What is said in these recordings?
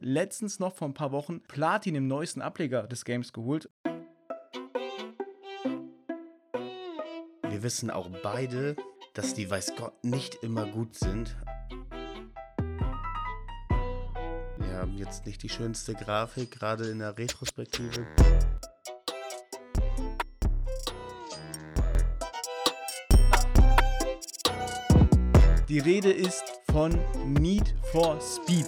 letztens noch vor ein paar Wochen Platin im neuesten Ableger des Games geholt. Wir wissen auch beide, dass die weiß Gott nicht immer gut sind. Wir haben jetzt nicht die schönste Grafik, gerade in der Retrospektive. Die Rede ist von Need for Speed.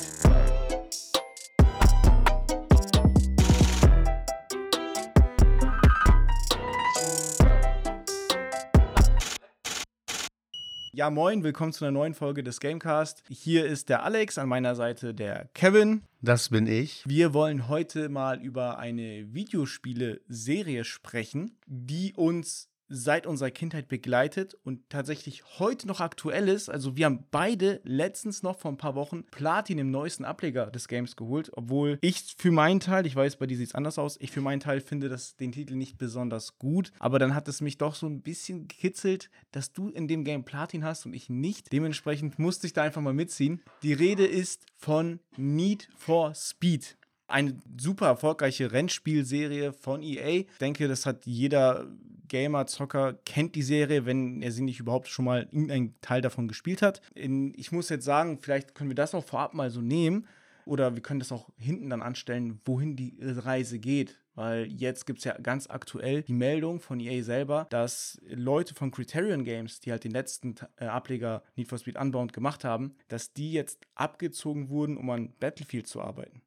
Ja, moin, willkommen zu einer neuen Folge des Gamecast. Hier ist der Alex, an meiner Seite der Kevin. Das bin ich. Wir wollen heute mal über eine Videospiele-Serie sprechen, die uns seit unserer Kindheit begleitet und tatsächlich heute noch aktuell ist. Also wir haben beide letztens noch vor ein paar Wochen Platin im neuesten Ableger des Games geholt, obwohl ich für meinen Teil, ich weiß, bei dir sieht es anders aus, ich für meinen Teil finde das, den Titel nicht besonders gut, aber dann hat es mich doch so ein bisschen gekitzelt, dass du in dem Game Platin hast und ich nicht. Dementsprechend musste ich da einfach mal mitziehen. Die Rede ist von Need for Speed eine super erfolgreiche Rennspielserie von EA. Ich denke, das hat jeder Gamer, Zocker, kennt die Serie, wenn er sie nicht überhaupt schon mal irgendeinen Teil davon gespielt hat. In, ich muss jetzt sagen, vielleicht können wir das auch vorab mal so nehmen. Oder wir können das auch hinten dann anstellen, wohin die Reise geht. Weil jetzt gibt es ja ganz aktuell die Meldung von EA selber, dass Leute von Criterion Games, die halt den letzten äh, Ableger Need for Speed Unbound gemacht haben, dass die jetzt abgezogen wurden, um an Battlefield zu arbeiten.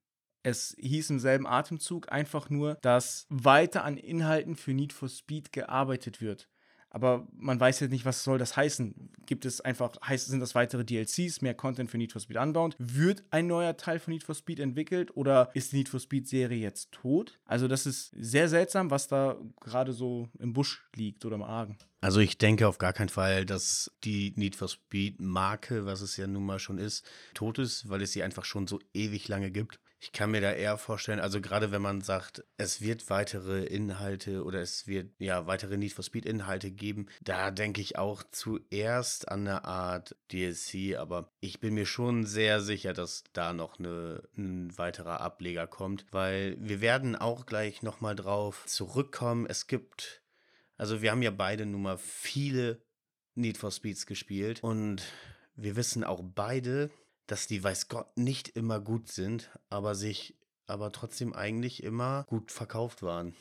Es hieß im selben Atemzug einfach nur, dass weiter an Inhalten für Need for Speed gearbeitet wird. Aber man weiß jetzt nicht, was soll das heißen. Gibt es einfach, heißt, sind das weitere DLCs, mehr Content für Need for Speed Unbound? Wird ein neuer Teil von Need for Speed entwickelt oder ist die Need for Speed Serie jetzt tot? Also das ist sehr seltsam, was da gerade so im Busch liegt oder im Argen. Also ich denke auf gar keinen Fall, dass die Need for Speed Marke, was es ja nun mal schon ist, tot ist, weil es sie einfach schon so ewig lange gibt. Ich kann mir da eher vorstellen, also gerade wenn man sagt, es wird weitere Inhalte oder es wird ja weitere Need for Speed Inhalte geben, da denke ich auch zuerst an eine Art DLC, aber ich bin mir schon sehr sicher, dass da noch eine, ein weiterer Ableger kommt, weil wir werden auch gleich nochmal drauf zurückkommen. Es gibt, also wir haben ja beide nun mal viele Need for Speeds gespielt und wir wissen auch beide, dass die weiß Gott nicht immer gut sind, aber sich aber trotzdem eigentlich immer gut verkauft waren.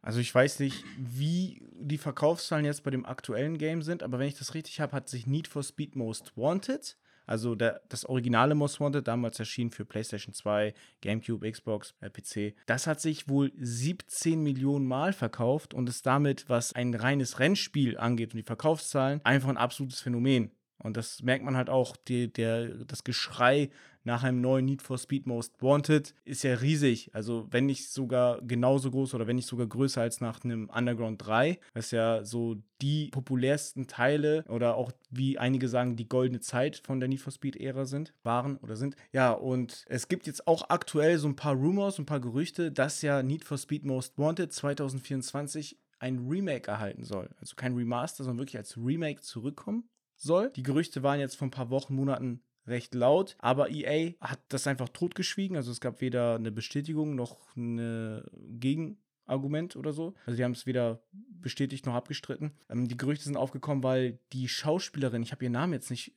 Also ich weiß nicht, wie die Verkaufszahlen jetzt bei dem aktuellen Game sind, aber wenn ich das richtig habe, hat sich Need for Speed Most Wanted, also der, das originale Most Wanted, damals erschienen für PlayStation 2, GameCube, Xbox, äh, PC, das hat sich wohl 17 Millionen Mal verkauft und ist damit, was ein reines Rennspiel angeht und die Verkaufszahlen, einfach ein absolutes Phänomen. Und das merkt man halt auch, die, der, das Geschrei nach einem neuen Need for Speed Most Wanted ist ja riesig. Also wenn nicht sogar genauso groß oder wenn nicht sogar größer als nach einem Underground 3, was ja so die populärsten Teile oder auch wie einige sagen, die goldene Zeit von der Need for Speed-Ära sind, waren oder sind. Ja, und es gibt jetzt auch aktuell so ein paar Rumors, ein paar Gerüchte, dass ja Need for Speed Most Wanted 2024 ein Remake erhalten soll. Also kein Remaster, sondern wirklich als Remake zurückkommen soll. Die Gerüchte waren jetzt vor ein paar Wochen, Monaten recht laut, aber EA hat das einfach totgeschwiegen. Also es gab weder eine Bestätigung noch ein Gegenargument oder so. Also die haben es weder bestätigt noch abgestritten. Ähm, die Gerüchte sind aufgekommen, weil die Schauspielerin, ich habe ihren Namen jetzt nicht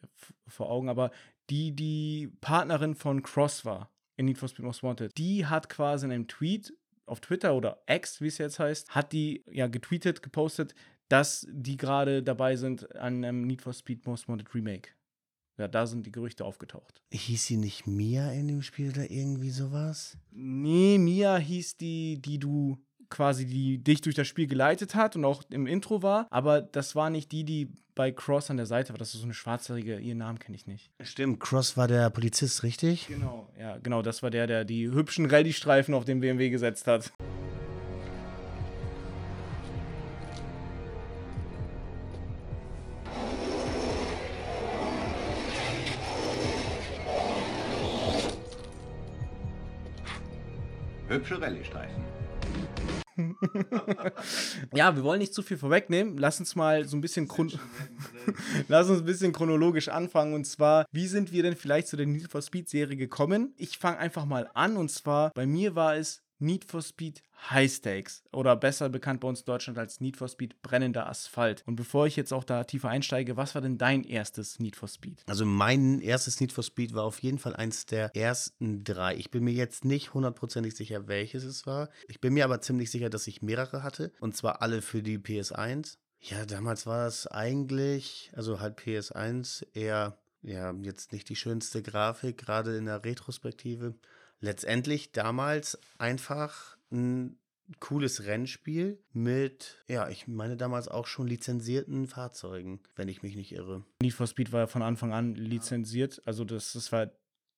vor Augen, aber die die Partnerin von Cross war in Need for Speed Most Wanted, die hat quasi in einem Tweet auf Twitter oder X, wie es jetzt heißt, hat die ja getweetet, gepostet, dass die gerade dabei sind an einem Need for Speed Most Wanted Remake. Ja, da sind die Gerüchte aufgetaucht. Hieß sie nicht Mia in dem Spiel oder irgendwie sowas? Nee, Mia hieß die, die du quasi, die dich durch das Spiel geleitet hat und auch im Intro war. Aber das war nicht die, die bei Cross an der Seite war. Das ist so eine schwarzhaarige, ihren Namen kenne ich nicht. Stimmt, Cross war der Polizist, richtig? Genau, ja, genau. Das war der, der die hübschen Rallye-Streifen auf dem BMW gesetzt hat. Hübsche Rallye-Streifen. ja, wir wollen nicht zu viel vorwegnehmen. Lass uns mal so ein bisschen Lass uns ein bisschen chronologisch anfangen. Und zwar, wie sind wir denn vielleicht zu der Need for Speed Serie gekommen? Ich fange einfach mal an. Und zwar, bei mir war es Need for Speed High Stakes oder besser bekannt bei uns in Deutschland als Need for Speed brennender Asphalt. Und bevor ich jetzt auch da tiefer einsteige, was war denn dein erstes Need for Speed? Also mein erstes Need for Speed war auf jeden Fall eins der ersten drei. Ich bin mir jetzt nicht hundertprozentig sicher, welches es war. Ich bin mir aber ziemlich sicher, dass ich mehrere hatte und zwar alle für die PS1. Ja, damals war es eigentlich, also halt PS1 eher ja, jetzt nicht die schönste Grafik, gerade in der Retrospektive letztendlich damals einfach ein cooles Rennspiel mit, ja, ich meine damals auch schon lizenzierten Fahrzeugen, wenn ich mich nicht irre. Need for Speed war ja von Anfang an lizenziert, also das, das war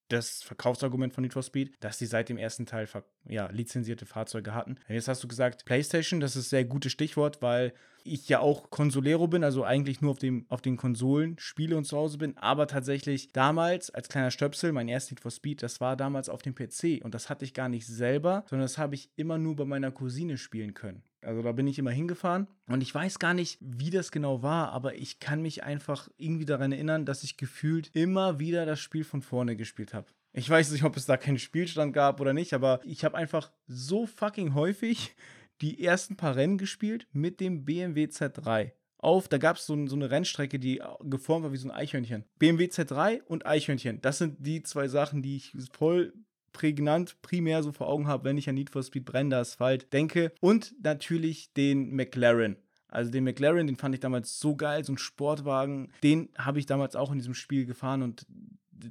das Verkaufsargument von Need for Speed, dass sie seit dem ersten Teil ja, lizenzierte Fahrzeuge hatten. Jetzt hast du gesagt, PlayStation, das ist ein sehr gutes Stichwort, weil ich ja auch Consolero bin, also eigentlich nur auf, dem, auf den Konsolen spiele und zu Hause bin, aber tatsächlich damals als kleiner Stöpsel, mein erstes Need for Speed, das war damals auf dem PC und das hatte ich gar nicht selber, sondern das habe ich immer nur bei meiner Cousine spielen können. Also da bin ich immer hingefahren und ich weiß gar nicht, wie das genau war, aber ich kann mich einfach irgendwie daran erinnern, dass ich gefühlt immer wieder das Spiel von vorne gespielt habe. Ich weiß nicht, ob es da keinen Spielstand gab oder nicht, aber ich habe einfach so fucking häufig die ersten paar Rennen gespielt mit dem BMW Z3 auf, da gab es so, so, eine Rennstrecke, die geformt war wie so ein Eichhörnchen. BMW Z3 und Eichhörnchen. Das sind die zwei Sachen, die ich voll prägnant primär so vor Augen habe, wenn ich an Need for Speed brennender Asphalt denke. Und natürlich den McLaren. Also den McLaren, den fand ich damals so geil, so ein Sportwagen. Den habe ich damals auch in diesem Spiel gefahren und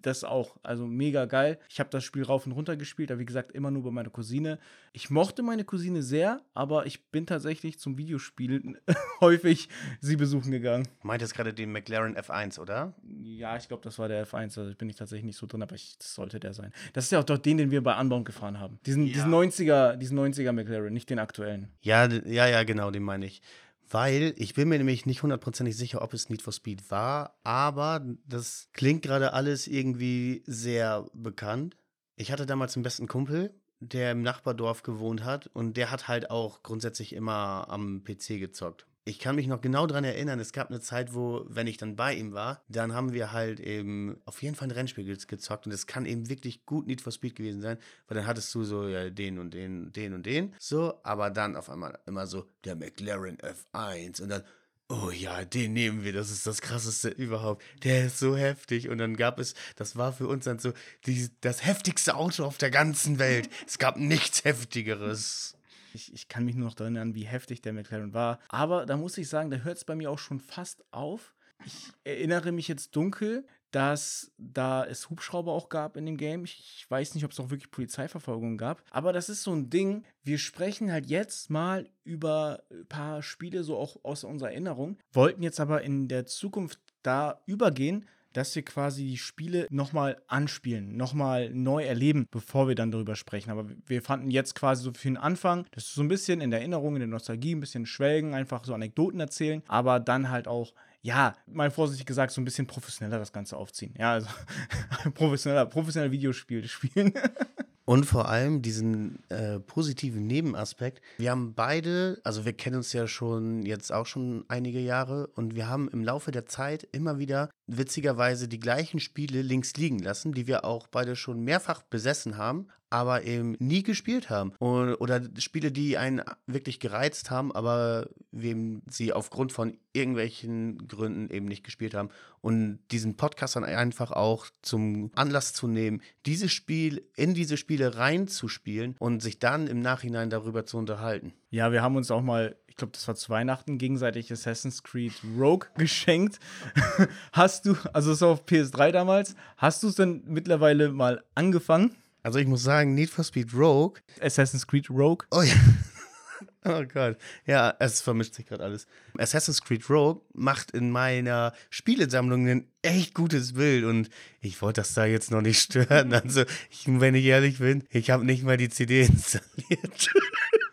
das auch, also mega geil. Ich habe das Spiel rauf und runter gespielt, aber wie gesagt, immer nur bei meiner Cousine. Ich mochte meine Cousine sehr, aber ich bin tatsächlich zum Videospielen häufig sie besuchen gegangen. Meintest gerade den McLaren F1, oder? Ja, ich glaube, das war der F1, also bin ich tatsächlich nicht so drin, aber ich, das sollte der sein. Das ist ja auch doch den, den wir bei Unbound gefahren haben. Diesen, ja. diesen 90er, diesen 90er McLaren, nicht den aktuellen. Ja, ja, ja, genau, den meine ich. Weil ich bin mir nämlich nicht hundertprozentig sicher, ob es Need for Speed war, aber das klingt gerade alles irgendwie sehr bekannt. Ich hatte damals einen besten Kumpel, der im Nachbardorf gewohnt hat und der hat halt auch grundsätzlich immer am PC gezockt ich kann mich noch genau daran erinnern, es gab eine Zeit, wo, wenn ich dann bei ihm war, dann haben wir halt eben auf jeden Fall ein Rennspiel gezockt und es kann eben wirklich gut Need for Speed gewesen sein, weil dann hattest du so ja, den und den, den und den, so, aber dann auf einmal immer so der McLaren F1 und dann, oh ja, den nehmen wir, das ist das krasseste überhaupt, der ist so heftig und dann gab es, das war für uns dann so die, das heftigste Auto auf der ganzen Welt, es gab nichts heftigeres. Ich, ich kann mich nur noch daran erinnern, wie heftig der McLaren war. Aber da muss ich sagen, da hört es bei mir auch schon fast auf. Ich erinnere mich jetzt dunkel, dass da es Hubschrauber auch gab in dem Game. Ich weiß nicht, ob es auch wirklich Polizeiverfolgung gab. Aber das ist so ein Ding. Wir sprechen halt jetzt mal über ein paar Spiele so auch aus unserer Erinnerung. Wollten jetzt aber in der Zukunft da übergehen, dass wir quasi die Spiele nochmal anspielen, nochmal neu erleben, bevor wir dann darüber sprechen. Aber wir fanden jetzt quasi so für den Anfang, das ist so ein bisschen in der Erinnerung, in der Nostalgie, ein bisschen schwelgen, einfach so Anekdoten erzählen, aber dann halt auch ja, mal vorsichtig gesagt, so ein bisschen professioneller das Ganze aufziehen. Ja, also professioneller, professioneller Videospiele spielen. Und vor allem diesen äh, positiven Nebenaspekt. Wir haben beide, also wir kennen uns ja schon jetzt auch schon einige Jahre und wir haben im Laufe der Zeit immer wieder witzigerweise die gleichen Spiele links liegen lassen, die wir auch beide schon mehrfach besessen haben, aber eben nie gespielt haben. oder Spiele, die einen wirklich gereizt haben, aber wem sie aufgrund von irgendwelchen Gründen eben nicht gespielt haben. Und diesen Podcast dann einfach auch zum Anlass zu nehmen, dieses Spiel in diese Spiele reinzuspielen und sich dann im Nachhinein darüber zu unterhalten. Ja, wir haben uns auch mal ich glaube, das war zu Weihnachten, gegenseitig Assassin's Creed Rogue geschenkt. hast du, also das war auf PS3 damals, hast du es denn mittlerweile mal angefangen? Also ich muss sagen, Need for Speed Rogue. Assassin's Creed Rogue. Oh ja. Oh Gott. Ja, es vermischt sich gerade alles. Assassin's Creed Rogue macht in meiner Spielesammlung ein echt gutes Bild und ich wollte das da jetzt noch nicht stören. Also, ich, wenn ich ehrlich bin, ich habe nicht mal die CD installiert.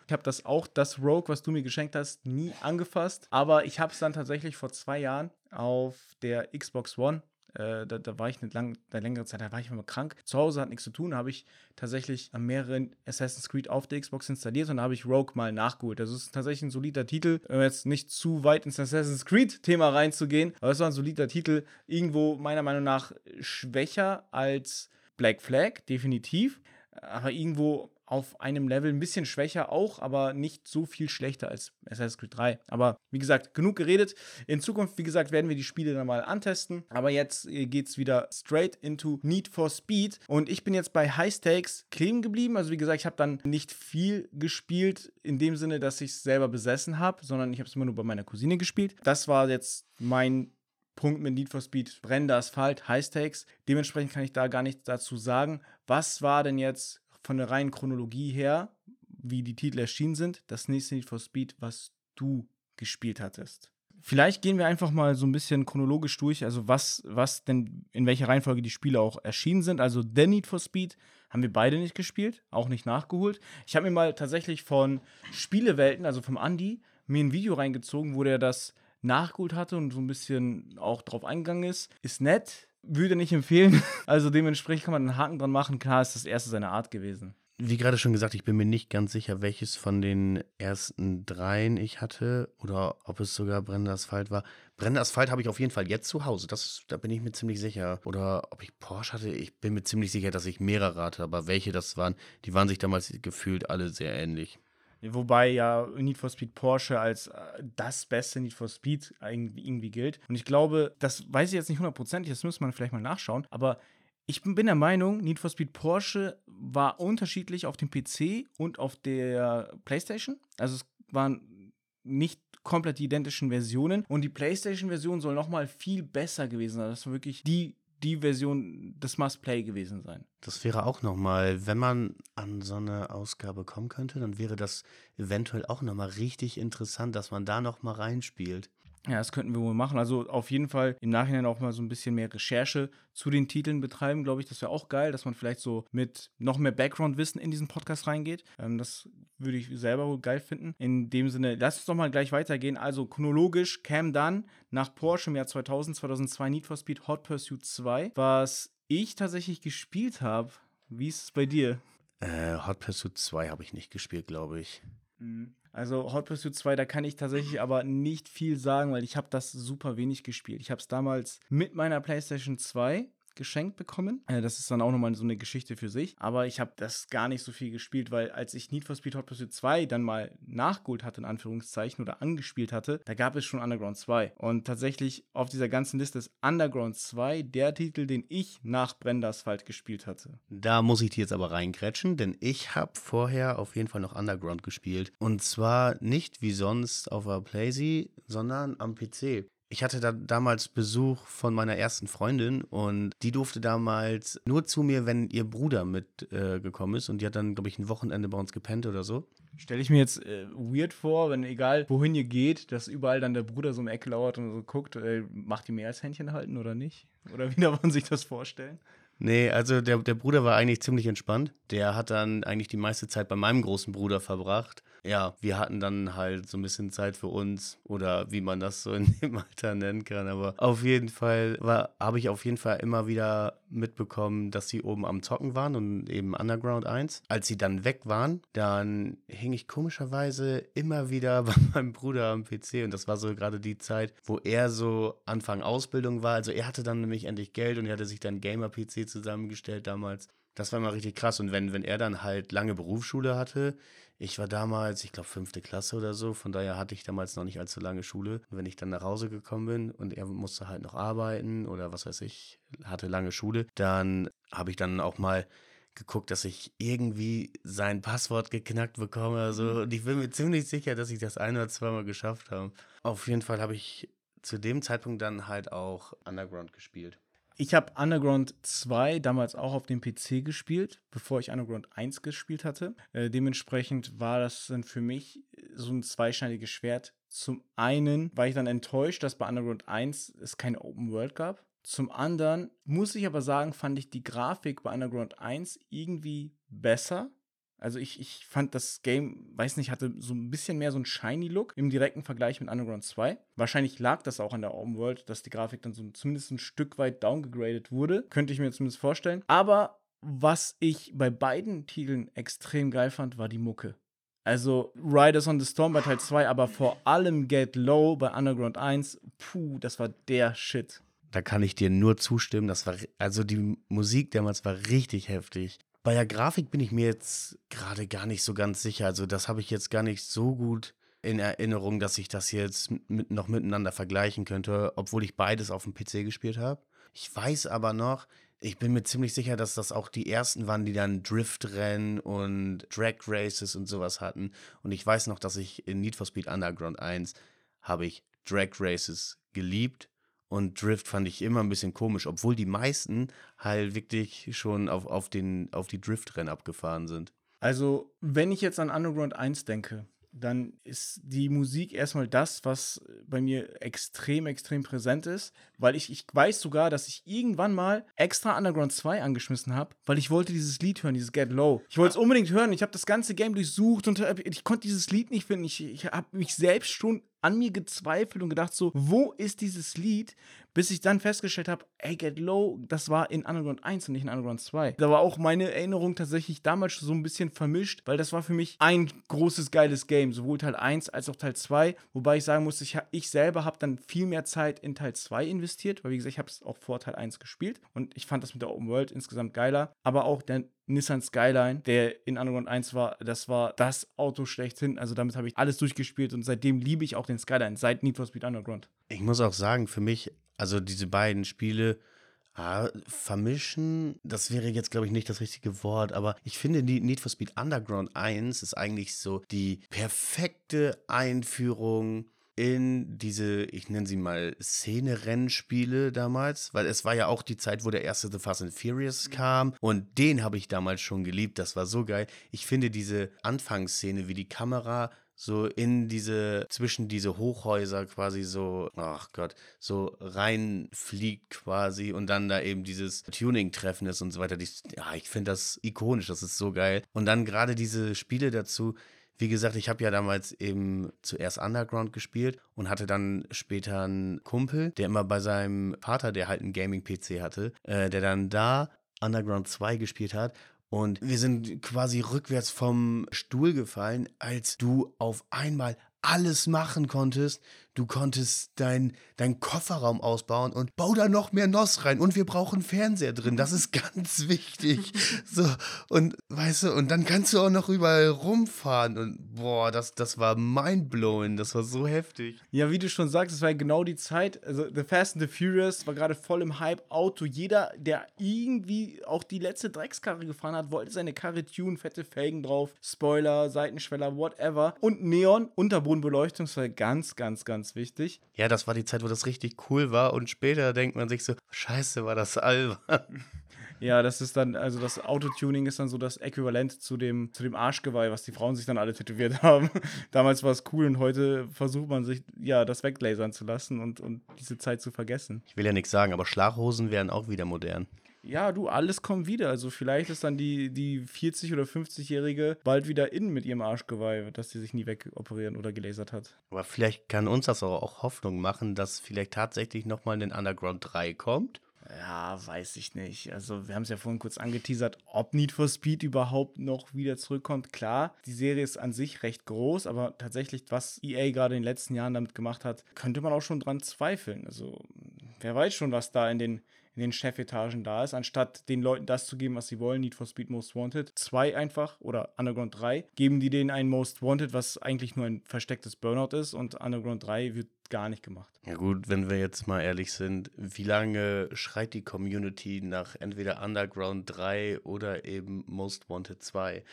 Ich habe das auch, das Rogue, was du mir geschenkt hast, nie angefasst. Aber ich habe es dann tatsächlich vor zwei Jahren auf der Xbox One Äh, da, da, war ich eine, lang, eine längere Zeit, da war ich immer krank. Zu Hause hat nichts zu tun, habe ich tatsächlich mehrere Assassin's Creed auf der Xbox installiert und da habe ich Rogue mal nachgeholt. Das ist tatsächlich ein solider Titel, um jetzt nicht zu weit ins Assassin's Creed-Thema reinzugehen, aber es war ein solider Titel, irgendwo meiner Meinung nach schwächer als Black Flag, definitiv, aber irgendwo auf einem Level ein bisschen schwächer auch, aber nicht so viel schlechter als Assassin's Creed 3. Aber wie gesagt, genug geredet. In Zukunft, wie gesagt, werden wir die Spiele dann mal antesten. Aber jetzt äh, geht es wieder straight into Need for Speed. Und ich bin jetzt bei High Stakes kleben geblieben. Also wie gesagt, ich habe dann nicht viel gespielt, in dem Sinne, dass ich es selber besessen habe, sondern ich habe es immer nur bei meiner Cousine gespielt. Das war jetzt mein Punkt mit Need for Speed, brennender Asphalt, High Stakes. Dementsprechend kann ich da gar nichts dazu sagen. Was war denn jetzt von der reinen Chronologie her, wie die Titel erschienen sind, das nächste Need for Speed, was du gespielt hattest. Vielleicht gehen wir einfach mal so ein bisschen chronologisch durch, also was, was denn, in welcher Reihenfolge die Spiele auch erschienen sind. Also The Need for Speed haben wir beide nicht gespielt, auch nicht nachgeholt. Ich habe mir mal tatsächlich von Spielewelten, also vom Andy, mir ein Video reingezogen, wo der das nachgeholt hatte und so ein bisschen auch drauf eingegangen ist. Ist nett, würde nicht empfehlen. Also dementsprechend kann man einen Haken dran machen. Klar ist das erste seiner Art gewesen. Wie gerade schon gesagt, ich bin mir nicht ganz sicher, welches von den ersten dreien ich hatte oder ob es sogar Brennender Asphalt war. Brennender Asphalt habe ich auf jeden Fall jetzt zu Hause. Das, da bin ich mir ziemlich sicher. Oder ob ich Porsche hatte, ich bin mir ziemlich sicher, dass ich mehrere hatte. Aber welche das waren, die waren sich damals gefühlt alle sehr ähnlich. Wobei ja Need for Speed Porsche als äh, das beste Need for Speed irgendwie, gilt. Und ich glaube, das weiß ich jetzt nicht hundertprozentig, das müsste man vielleicht mal nachschauen, aber ich bin der Meinung, Need for Speed Porsche war unterschiedlich auf dem PC und auf der PlayStation. Also es waren nicht komplett die identischen Versionen und die PlayStation-Version soll nochmal viel besser gewesen sein. Das war wirklich die die Version des Must-Play gewesen sein. Das wäre auch nochmal, wenn man an so eine Ausgabe kommen könnte, dann wäre das eventuell auch nochmal richtig interessant, dass man da nochmal reinspielt. Ja, das könnten wir wohl machen. Also auf jeden Fall im Nachhinein auch mal so ein bisschen mehr Recherche zu den Titeln betreiben, glaube ich. Das wäre auch geil, dass man vielleicht so mit noch mehr Background-Wissen in diesen Podcast reingeht. Ähm, das würde ich selber wohl geil finden. In dem Sinne, lass uns doch mal gleich weitergehen. Also chronologisch kam dann nach Porsche im Jahr 2000, 2002 Need for Speed Hot Pursuit 2, was ich tatsächlich gespielt habe. Wie ist es bei dir? Äh, Hot Pursuit 2 habe ich nicht gespielt, glaube ich. Mhm. Also Hot Pursuit 2, da kann ich tatsächlich aber nicht viel sagen, weil ich habe das super wenig gespielt. Ich habe es damals mit meiner PlayStation 2 geschenkt bekommen. Äh, das ist dann auch nochmal so eine Geschichte für sich. Aber ich habe das gar nicht so viel gespielt, weil als ich Need for Speed Hot Pursuit 2 dann mal nachgeholt hatte, in Anführungszeichen, oder angespielt hatte, da gab es schon Underground 2. Und tatsächlich auf dieser ganzen Liste ist Underground 2 der Titel, den ich nach Brendersfalt gespielt hatte. Da muss ich dir jetzt aber reinkrätschen, denn ich habe vorher auf jeden Fall noch Underground gespielt. Und zwar nicht wie sonst auf der Playsee, sondern am PC. Ich hatte da damals Besuch von meiner ersten Freundin und die durfte damals nur zu mir, wenn ihr Bruder mitgekommen äh, ist und die hat dann, glaube ich, ein Wochenende bei uns gepennt oder so. Stelle ich mir jetzt äh, weird vor, wenn egal wohin ihr geht, dass überall dann der Bruder so im Eck lauert und so guckt, äh, macht die mehr als Händchen halten oder nicht? Oder wie darf man sich das vorstellen? Nee, also der, der Bruder war eigentlich ziemlich entspannt. Der hat dann eigentlich die meiste Zeit bei meinem großen Bruder verbracht ja, wir hatten dann halt so ein bisschen Zeit für uns oder wie man das so in dem Alter nennen kann. Aber auf jeden Fall habe ich auf jeden Fall immer wieder mitbekommen, dass sie oben am Zocken waren und eben Underground 1. Als sie dann weg waren, dann hing ich komischerweise immer wieder bei meinem Bruder am PC und das war so gerade die Zeit, wo er so Anfang Ausbildung war. Also er hatte dann nämlich endlich Geld und er hatte sich dann Gamer-PC zusammengestellt damals. Das war mal richtig krass. Und wenn, wenn er dann halt lange Berufsschule hatte, ich war damals, ich glaube, fünfte Klasse oder so, von daher hatte ich damals noch nicht allzu lange Schule. Und wenn ich dann nach Hause gekommen bin und er musste halt noch arbeiten oder was weiß ich, hatte lange Schule, dann habe ich dann auch mal geguckt, dass ich irgendwie sein Passwort geknackt bekomme. Also, und ich bin mir ziemlich sicher, dass ich das ein oder zweimal geschafft habe. Auf jeden Fall habe ich zu dem Zeitpunkt dann halt auch Underground gespielt. Ich habe Underground 2 damals auch auf dem PC gespielt, bevor ich Underground 1 gespielt hatte. Äh, dementsprechend war das dann für mich so ein zweischneidiges Schwert. Zum einen war ich dann enttäuscht, dass bei Underground 1 es keine Open World gab. Zum anderen muss ich aber sagen, fand ich die Grafik bei Underground 1 irgendwie besser Also ich, ich fand das Game, weiß nicht, hatte so ein bisschen mehr so einen shiny Look im direkten Vergleich mit Underground 2. Wahrscheinlich lag das auch an der Open World, dass die Grafik dann so zumindest ein Stück weit downgegradet wurde. Könnte ich mir zumindest vorstellen. Aber was ich bei beiden Titeln extrem geil fand, war die Mucke. Also Riders on the Storm bei Teil 2, aber vor allem Get Low bei Underground 1, puh, das war der Shit. Da kann ich dir nur zustimmen. Das war, also die Musik damals war richtig heftig. Bei der Grafik bin ich mir jetzt gerade gar nicht so ganz sicher. Also, das habe ich jetzt gar nicht so gut in Erinnerung, dass ich das jetzt mit, noch miteinander vergleichen könnte, obwohl ich beides auf dem PC gespielt habe. Ich weiß aber noch, ich bin mir ziemlich sicher, dass das auch die ersten waren, die dann Driftrennen und Drag Races und sowas hatten. Und ich weiß noch, dass ich in Need for Speed Underground 1 habe ich Drag Races geliebt und Drift fand ich immer ein bisschen komisch, obwohl die meisten halt wirklich schon auf, auf, den, auf die Driftrennen abgefahren sind. Also, wenn ich jetzt an Underground 1 denke, dann ist die Musik erstmal das, was bei mir extrem, extrem präsent ist, weil ich, ich weiß sogar, dass ich irgendwann mal extra Underground 2 angeschmissen habe, weil ich wollte dieses Lied hören, dieses Get Low. Ich wollte es unbedingt hören. Ich habe das ganze Game durchsucht und ich konnte dieses Lied nicht finden. Ich, ich habe mich selbst schon an mir gezweifelt und gedacht so, wo ist dieses Lied? Bis ich dann festgestellt habe, ey, Get Low, das war in Underground 1 und nicht in Underground 2. Da war auch meine Erinnerung tatsächlich damals so ein bisschen vermischt, weil das war für mich ein großes, geiles Game, sowohl Teil 1 als auch Teil 2. Wobei ich sagen muss, ich, ich selber habe dann viel mehr Zeit in Teil 2 investiert, weil wie gesagt, ich habe es auch vor Teil 1 gespielt und ich fand das mit der Open World insgesamt geiler. Aber auch der Nissan Skyline, der in Underground 1 war, das war das Auto schlechthin. Also damit habe ich alles durchgespielt und seitdem liebe ich auch den Skyline, seit Need for Speed Underground. Ich muss auch sagen, für mich, also diese beiden Spiele, Ah, vermischen, das wäre jetzt, glaube ich, nicht das richtige Wort, aber ich finde, Need for Speed Underground 1 ist eigentlich so die perfekte Einführung in diese, ich nenne sie mal Szene-Rennspiele damals, weil es war ja auch die Zeit, wo der erste The Fast and Furious mhm. kam und den habe ich damals schon geliebt, das war so geil. Ich finde diese Anfangsszene, wie die Kamera so in diese, zwischen diese Hochhäuser quasi so, ach Gott, so reinfliegt quasi und dann da eben dieses Tuning-Treffen ist und so weiter. ja, ich finde das ikonisch, das ist so geil. Und dann gerade diese Spiele dazu, wie gesagt, ich habe ja damals eben zuerst Underground gespielt und hatte dann später einen Kumpel, der immer bei seinem Vater, der halt einen Gaming-PC hatte, äh, der dann da Underground 2 gespielt hat. Und wir sind quasi rückwärts vom Stuhl gefallen, als du auf einmal alles machen konntest. Du konntest deinen dein Kofferraum ausbauen und bau da noch mehr NOS rein. Und wir brauchen Fernseher drin. Das ist ganz wichtig. So, und weißt du, und dann kannst du auch noch überall rumfahren. Und boah, das, das war mindblowing. Das war so heftig. Ja, wie du schon sagst, es war genau die Zeit. Also, The Fast and the Furious war gerade voll im Hype-Auto. Jeder, der irgendwie auch die letzte Dreckskarre gefahren hat, wollte seine Karre tun, fette Felgen drauf, Spoiler, Seitenschweller, whatever. Und Neon, Unterbodenbeleuchtung, das war ganz, ganz, ganz ganz wichtig. Ja, das war die Zeit, wo das richtig cool war und später denkt man sich so, scheiße, war das albern. Ja, das ist dann, also das Autotuning ist dann so das Äquivalent zu dem, zu dem Arschgeweih, was die Frauen sich dann alle tätowiert haben. Damals war es cool und heute versucht man sich, ja, das weglasern zu lassen und, und diese Zeit zu vergessen. Ich will ja nichts sagen, aber Schlaghosen wären auch wieder modern ja, du, alles kommt wieder. Also vielleicht ist dann die, die 40- oder 50-Jährige bald wieder in mit ihrem Arschgeweih, dass sie sich nie wegoperieren oder gelasert hat. Aber vielleicht kann uns das auch Hoffnung machen, dass vielleicht tatsächlich nochmal ein Underground 3 kommt. Ja, weiß ich nicht. Also, wir haben es ja vorhin kurz angeteasert, ob Need for Speed überhaupt noch wieder zurückkommt. Klar, die Serie ist an sich recht groß, aber tatsächlich, was EA gerade in den letzten Jahren damit gemacht hat, könnte man auch schon dran zweifeln. Also, wer weiß schon, was da in den in den Chefetagen da ist, anstatt den Leuten das zu geben, was sie wollen, Need for Speed Most Wanted 2 einfach oder Underground 3, geben die denen ein Most Wanted, was eigentlich nur ein verstecktes Burnout ist und Underground 3 wird gar nicht gemacht. Ja gut, wenn wir jetzt mal ehrlich sind, wie lange schreit die Community nach entweder Underground 3 oder eben Most Wanted 2?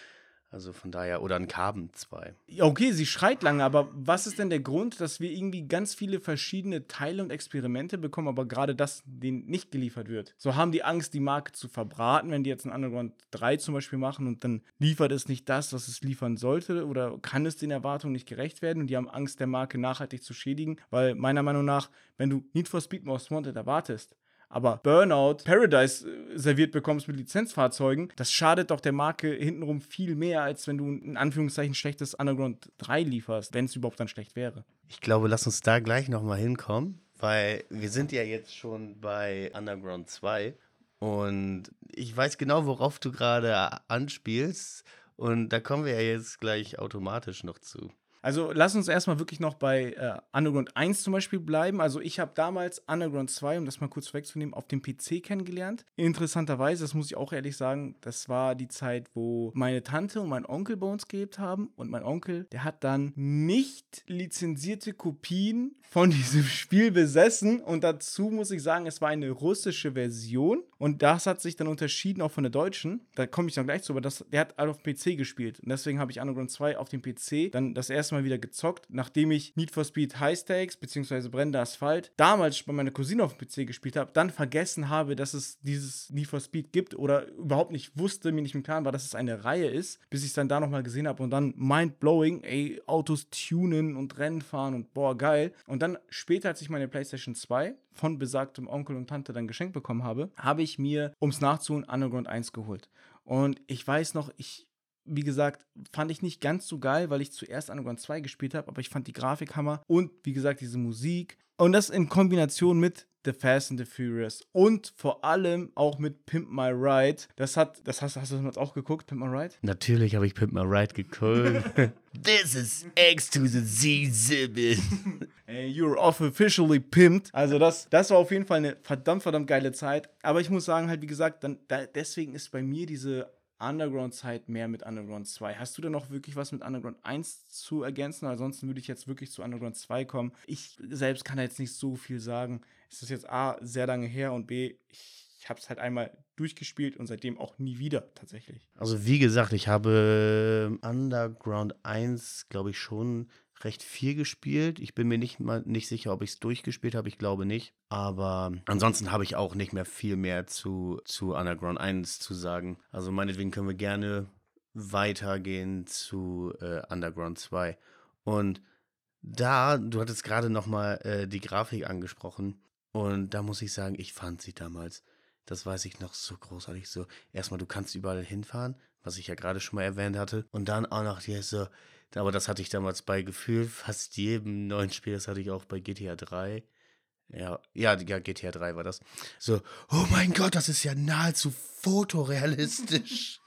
Also von daher, oder ein Carbon 2. Okay, sie schreit lange, aber was ist denn der Grund, dass wir irgendwie ganz viele verschiedene Teile und Experimente bekommen, aber gerade das denen nicht geliefert wird? So haben die Angst, die Marke zu verbraten, wenn die jetzt ein Underground 3 zum Beispiel machen und dann liefert es nicht das, was es liefern sollte oder kann es den Erwartungen nicht gerecht werden und die haben Angst, der Marke nachhaltig zu schädigen, weil meiner Meinung nach, wenn du Need for Speed Most Wanted erwartest, Aber Burnout, Paradise äh, serviert bekommst mit Lizenzfahrzeugen, das schadet doch der Marke hintenrum viel mehr, als wenn du in Anführungszeichen schlechtes Underground 3 lieferst, wenn es überhaupt dann schlecht wäre. Ich glaube, lass uns da gleich nochmal hinkommen, weil wir sind ja jetzt schon bei Underground 2 und ich weiß genau, worauf du gerade anspielst. Und da kommen wir ja jetzt gleich automatisch noch zu. Also lass uns erstmal wirklich noch bei äh, Underground 1 zum Beispiel bleiben. Also ich habe damals Underground 2, um das mal kurz wegzunehmen, auf dem PC kennengelernt. Interessanterweise, das muss ich auch ehrlich sagen, das war die Zeit, wo meine Tante und mein Onkel bei uns gelebt haben. Und mein Onkel, der hat dann nicht lizenzierte Kopien von diesem Spiel besessen. Und dazu muss ich sagen, es war eine russische Version. Und das hat sich dann unterschieden auch von der deutschen. Da komme ich dann gleich zu, aber das, der hat alle auf dem PC gespielt. Und deswegen habe ich Underground 2 auf dem PC dann das erste Mal wieder gezockt, nachdem ich Need for Speed High Stakes bzw. Brennender Asphalt damals bei meiner Cousine auf dem PC gespielt habe, dann vergessen habe, dass es dieses Need for Speed gibt oder überhaupt nicht wusste, mir nicht im Klaren war, dass es eine Reihe ist, bis ich es dann da nochmal gesehen habe und dann mind-blowing, ey, Autos tunen und Rennen fahren und boah, geil. Und dann später, als ich meine PlayStation 2 von besagtem Onkel und Tante dann geschenkt bekommen habe, habe ich mir, ums Nachzuholen, Underground 1 geholt. Und ich weiß noch, ich wie gesagt, fand ich nicht ganz so geil, weil ich zuerst Underground 2 gespielt habe, aber ich fand die Grafik Hammer und wie gesagt, diese Musik. Und das in Kombination mit The Fast and the Furious und vor allem auch mit Pimp My Ride. Das hat, das hast, hast du das auch geguckt, Pimp My Ride? Natürlich habe ich Pimp My Ride geguckt. This is X to the Z7. hey, you're officially pimped. Also das, das war auf jeden Fall eine verdammt, verdammt geile Zeit. Aber ich muss sagen, halt wie gesagt, dann, da, deswegen ist bei mir diese Underground-Zeit mehr mit Underground 2. Hast du da noch wirklich was mit Underground 1 zu ergänzen? Ansonsten würde ich jetzt wirklich zu Underground 2 kommen. Ich selbst kann da jetzt nicht so viel sagen. Es ist jetzt A, sehr lange her und B, ich, ich habe es halt einmal durchgespielt und seitdem auch nie wieder tatsächlich. Also wie gesagt, ich habe Underground 1, glaube ich, schon recht viel gespielt. Ich bin mir nicht mal nicht sicher, ob ich es durchgespielt habe. Ich glaube nicht. Aber ansonsten habe ich auch nicht mehr viel mehr zu, zu Underground 1 zu sagen. Also meinetwegen können wir gerne weitergehen zu äh, Underground 2. Und da, du hattest gerade nochmal äh, die Grafik angesprochen. Und da muss ich sagen, ich fand sie damals, das weiß ich noch so großartig so. Erstmal, du kannst überall hinfahren, was ich ja gerade schon mal erwähnt hatte. Und dann auch noch hier so, aber das hatte ich damals bei Gefühl fast jedem neuen Spiel. Das hatte ich auch bei GTA 3. Ja, ja, ja, GTA 3 war das. So, oh mein Gott, das ist ja nahezu fotorealistisch.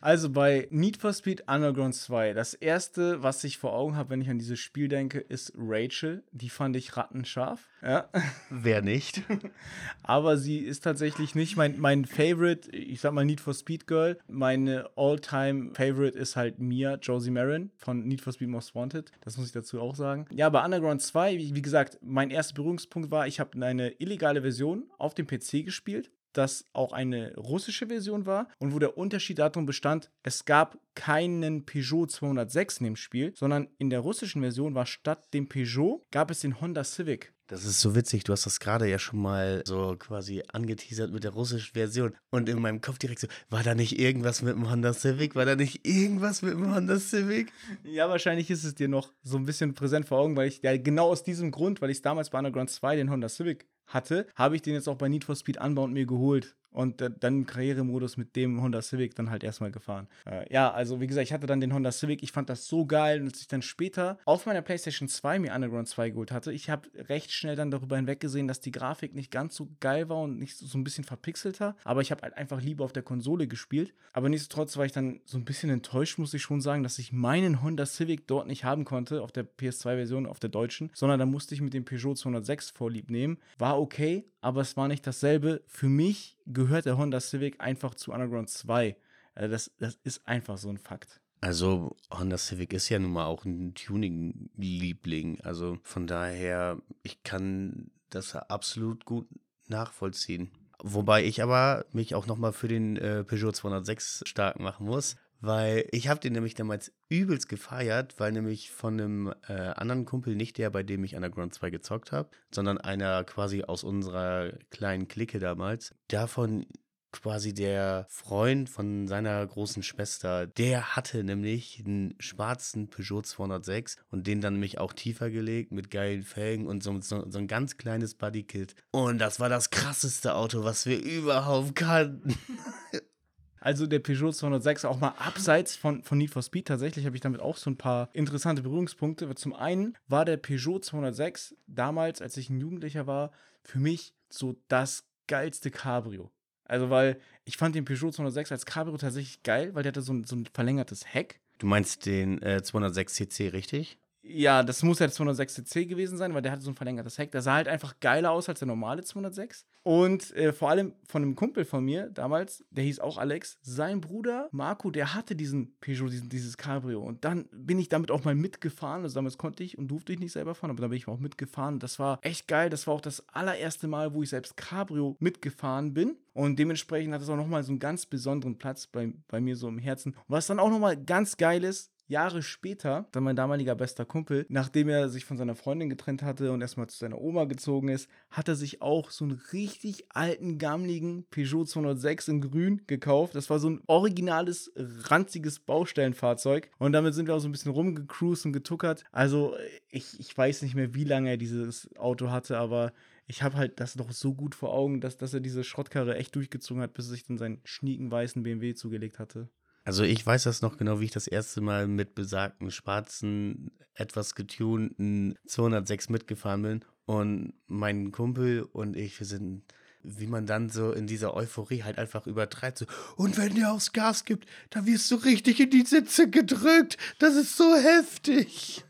Also bei Need for Speed Underground 2, das erste, was ich vor Augen habe, wenn ich an dieses Spiel denke, ist Rachel. Die fand ich rattenscharf. Ja. Wer nicht? Aber sie ist tatsächlich nicht mein, mein Favorite, ich sag mal Need for Speed Girl. Meine All-Time Favorite ist halt Mia, Josie Marin von Need for Speed Most Wanted. Das muss ich dazu auch sagen. Ja, bei Underground 2, wie, wie gesagt, mein erster Berührungspunkt war, ich habe eine illegale Version auf dem PC gespielt das auch eine russische Version war und wo der Unterschied darum bestand, es gab keinen Peugeot 206 in dem Spiel, sondern in der russischen Version war statt dem Peugeot gab es den Honda Civic. Das ist so witzig, du hast das gerade ja schon mal so quasi angeteasert mit der russischen Version und in meinem Kopf direkt so, war da nicht irgendwas mit dem Honda Civic? War da nicht irgendwas mit dem Honda Civic? Ja, wahrscheinlich ist es dir noch so ein bisschen präsent vor Augen, weil ich ja genau aus diesem Grund, weil ich damals bei Underground 2 den Honda Civic hatte, habe ich den jetzt auch bei Need for Speed Unbound mir geholt und dann im Karrieremodus mit dem Honda Civic dann halt erstmal gefahren. Äh, ja, also wie gesagt, ich hatte dann den Honda Civic, ich fand das so geil, und als ich dann später auf meiner PlayStation 2 mir Underground 2 geholt hatte, ich habe recht schnell dann darüber hinweggesehen, dass die Grafik nicht ganz so geil war und nicht so, so ein bisschen verpixelter, aber ich habe halt einfach lieber auf der Konsole gespielt. Aber nichtsdestotrotz war ich dann so ein bisschen enttäuscht, muss ich schon sagen, dass ich meinen Honda Civic dort nicht haben konnte, auf der PS2-Version, auf der deutschen, sondern da musste ich mit dem Peugeot 206 vorlieb nehmen. War okay, aber es war nicht dasselbe. Für mich gehört der Honda Civic einfach zu Underground 2. Also das, das ist einfach so ein Fakt. Also Honda Civic ist ja nun mal auch ein Tuning-Liebling. Also von daher, ich kann das absolut gut nachvollziehen. Wobei ich aber mich auch nochmal für den äh, Peugeot 206 stark machen muss, weil ich habe den nämlich damals übelst gefeiert, weil nämlich von einem äh, anderen Kumpel, nicht der, bei dem ich Underground 2 gezockt habe, sondern einer quasi aus unserer kleinen Clique damals, davon quasi der Freund von seiner großen Schwester. Der hatte nämlich einen schwarzen Peugeot 206 und den dann nämlich auch tiefer gelegt mit geilen Felgen und so, so, so ein ganz kleines Bodykit. Und das war das krasseste Auto, was wir überhaupt kannten. Also der Peugeot 206 auch mal abseits von, von Need for Speed. Tatsächlich habe ich damit auch so ein paar interessante Berührungspunkte. Zum einen war der Peugeot 206 damals, als ich ein Jugendlicher war, für mich so das geilste Cabrio. Also, weil ich fand den Peugeot 206 als Cabrio tatsächlich geil, weil der hatte so ein, so ein verlängertes Heck. Du meinst den äh, 206 CC, richtig? Ja, das muss ja der 206cc gewesen sein, weil der hatte so ein verlängertes Heck. Der sah halt einfach geiler aus als der normale 206. Und äh, vor allem von einem Kumpel von mir damals, der hieß auch Alex, sein Bruder Marco, der hatte diesen Peugeot, diesen, dieses Cabrio. Und dann bin ich damit auch mal mitgefahren. Also damals konnte ich und durfte ich nicht selber fahren, aber dann bin ich auch mitgefahren. Das war echt geil. Das war auch das allererste Mal, wo ich selbst Cabrio mitgefahren bin. Und dementsprechend hat es auch nochmal so einen ganz besonderen Platz bei, bei mir so im Herzen. Was dann auch nochmal ganz geil ist, Jahre später, dann mein damaliger bester Kumpel, nachdem er sich von seiner Freundin getrennt hatte und erstmal zu seiner Oma gezogen ist, hat er sich auch so einen richtig alten, gammligen Peugeot 206 in grün gekauft. Das war so ein originales, ranziges Baustellenfahrzeug. Und damit sind wir auch so ein bisschen rumgecruised und getuckert. Also ich, ich weiß nicht mehr, wie lange er dieses Auto hatte, aber ich habe halt das noch so gut vor Augen, dass, dass er diese Schrottkarre echt durchgezogen hat, bis er sich dann seinen schnieken weißen BMW zugelegt hatte. Also ich weiß das noch genau, wie ich das erste Mal mit besagten schwarzen, etwas getunten 206 mitgefahren bin. Und mein Kumpel und ich, wir sind, wie man dann so in dieser Euphorie halt einfach übertreibt. So, und wenn der aufs Gas gibt, dann wirst du richtig in die Sitze gedrückt. Das ist so heftig.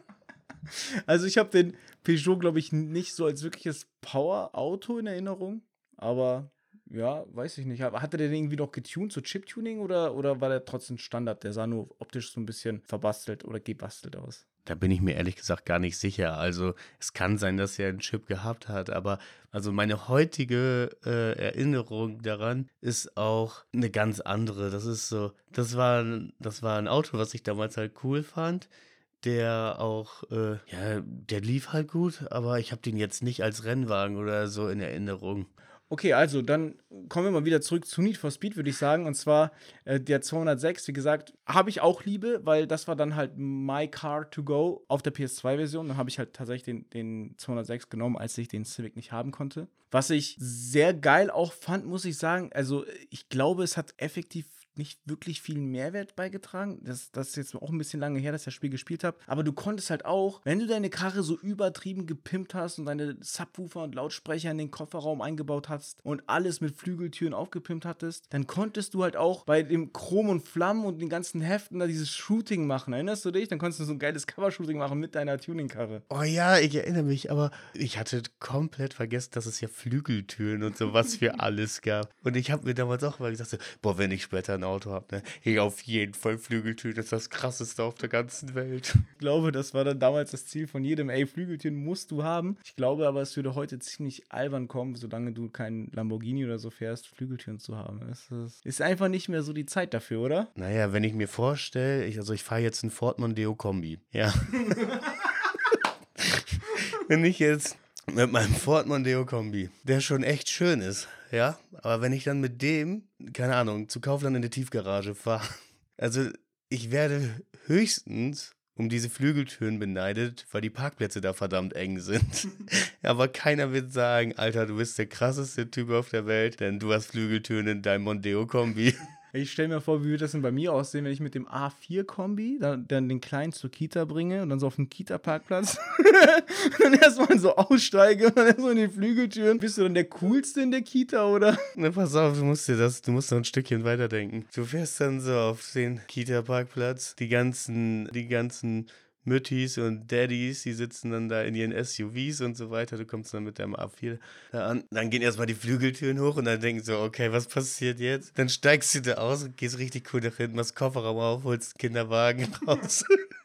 Also ich habe den Peugeot, glaube ich, nicht so als wirkliches Power-Auto in Erinnerung. Aber ja, weiß ich nicht. Hatte der den irgendwie noch getuned, so Chip-Tuning oder, oder war der trotzdem Standard? Der sah nur optisch so ein bisschen verbastelt oder gebastelt aus. Da bin ich mir ehrlich gesagt gar nicht sicher. Also es kann sein, dass er einen Chip gehabt hat, aber also meine heutige äh, Erinnerung daran ist auch eine ganz andere. Das ist so, das war, das war ein Auto, was ich damals halt cool fand der auch, äh, ja, der lief halt gut, aber ich habe den jetzt nicht als Rennwagen oder so in Erinnerung. Okay, also dann kommen wir mal wieder zurück zu Need for Speed, würde ich sagen. Und zwar äh, der 206, wie gesagt, habe ich auch Liebe, weil das war dann halt My Car to Go auf der PS2-Version. Dann habe ich halt tatsächlich den, den 206 genommen, als ich den Civic nicht haben konnte. Was ich sehr geil auch fand, muss ich sagen, also ich glaube, es hat effektiv nicht wirklich viel Mehrwert beigetragen. Das, das ist jetzt auch ein bisschen lange her, dass ich das Spiel gespielt habe. Aber du konntest halt auch, wenn du deine Karre so übertrieben gepimpt hast und deine Subwoofer und Lautsprecher in den Kofferraum eingebaut hast und alles mit Flügeltüren aufgepimpt hattest, dann konntest du halt auch bei dem Chrom und Flammen und den ganzen Heften da dieses Shooting machen. Erinnerst du dich? Dann konntest du so ein geiles Cover-Shooting machen mit deiner Tuning-Karre. Oh ja, ich erinnere mich, aber ich hatte komplett vergessen, dass es ja Flügeltüren und sowas für alles gab. Und ich habe mir damals auch mal gesagt, boah, wenn ich später ein Auto habe, ne? Hey, auf jeden Fall Flügeltüren das ist das krasseste auf der ganzen Welt. Ich glaube, das war dann damals das Ziel von jedem, ey, Flügeltüren musst du haben. Ich glaube aber, es würde heute ziemlich albern kommen, solange du keinen Lamborghini oder so fährst, Flügeltüren zu haben. Es ist einfach nicht mehr so die Zeit dafür, oder? Naja, wenn ich mir vorstelle, ich, also ich fahre jetzt ein Ford Mondeo Kombi. Ja. wenn ich jetzt mit meinem Ford Mondeo Kombi, der schon echt schön ist, ja, aber wenn ich dann mit dem, keine Ahnung, zu Kaufland in der Tiefgarage fahre, also ich werde höchstens um diese Flügeltüren beneidet, weil die Parkplätze da verdammt eng sind. Aber keiner wird sagen, Alter, du bist der krasseste Typ auf der Welt, denn du hast Flügeltüren in deinem Mondeo-Kombi. Ich stelle mir vor, wie würde das denn bei mir aussehen, wenn ich mit dem A4-Kombi dann, dann, den Kleinen zur Kita bringe und dann so auf dem Kita-Parkplatz dann erstmal so aussteige und dann erstmal in die Flügeltüren. Bist du dann der Coolste in der Kita, oder? Na, pass auf, du musst dir das, du musst noch ein Stückchen weiterdenken. Du fährst dann so auf den Kita-Parkplatz, die ganzen, die ganzen Müttis und Daddies, die sitzen dann da in ihren SUVs und so weiter. Du kommst dann mit deinem A4 da an. Dann gehen erstmal die Flügeltüren hoch und dann denken so, okay, was passiert jetzt? Dann steigst du da aus und gehst richtig cool nach hinten, machst Kofferraum auf, holst den Kinderwagen raus.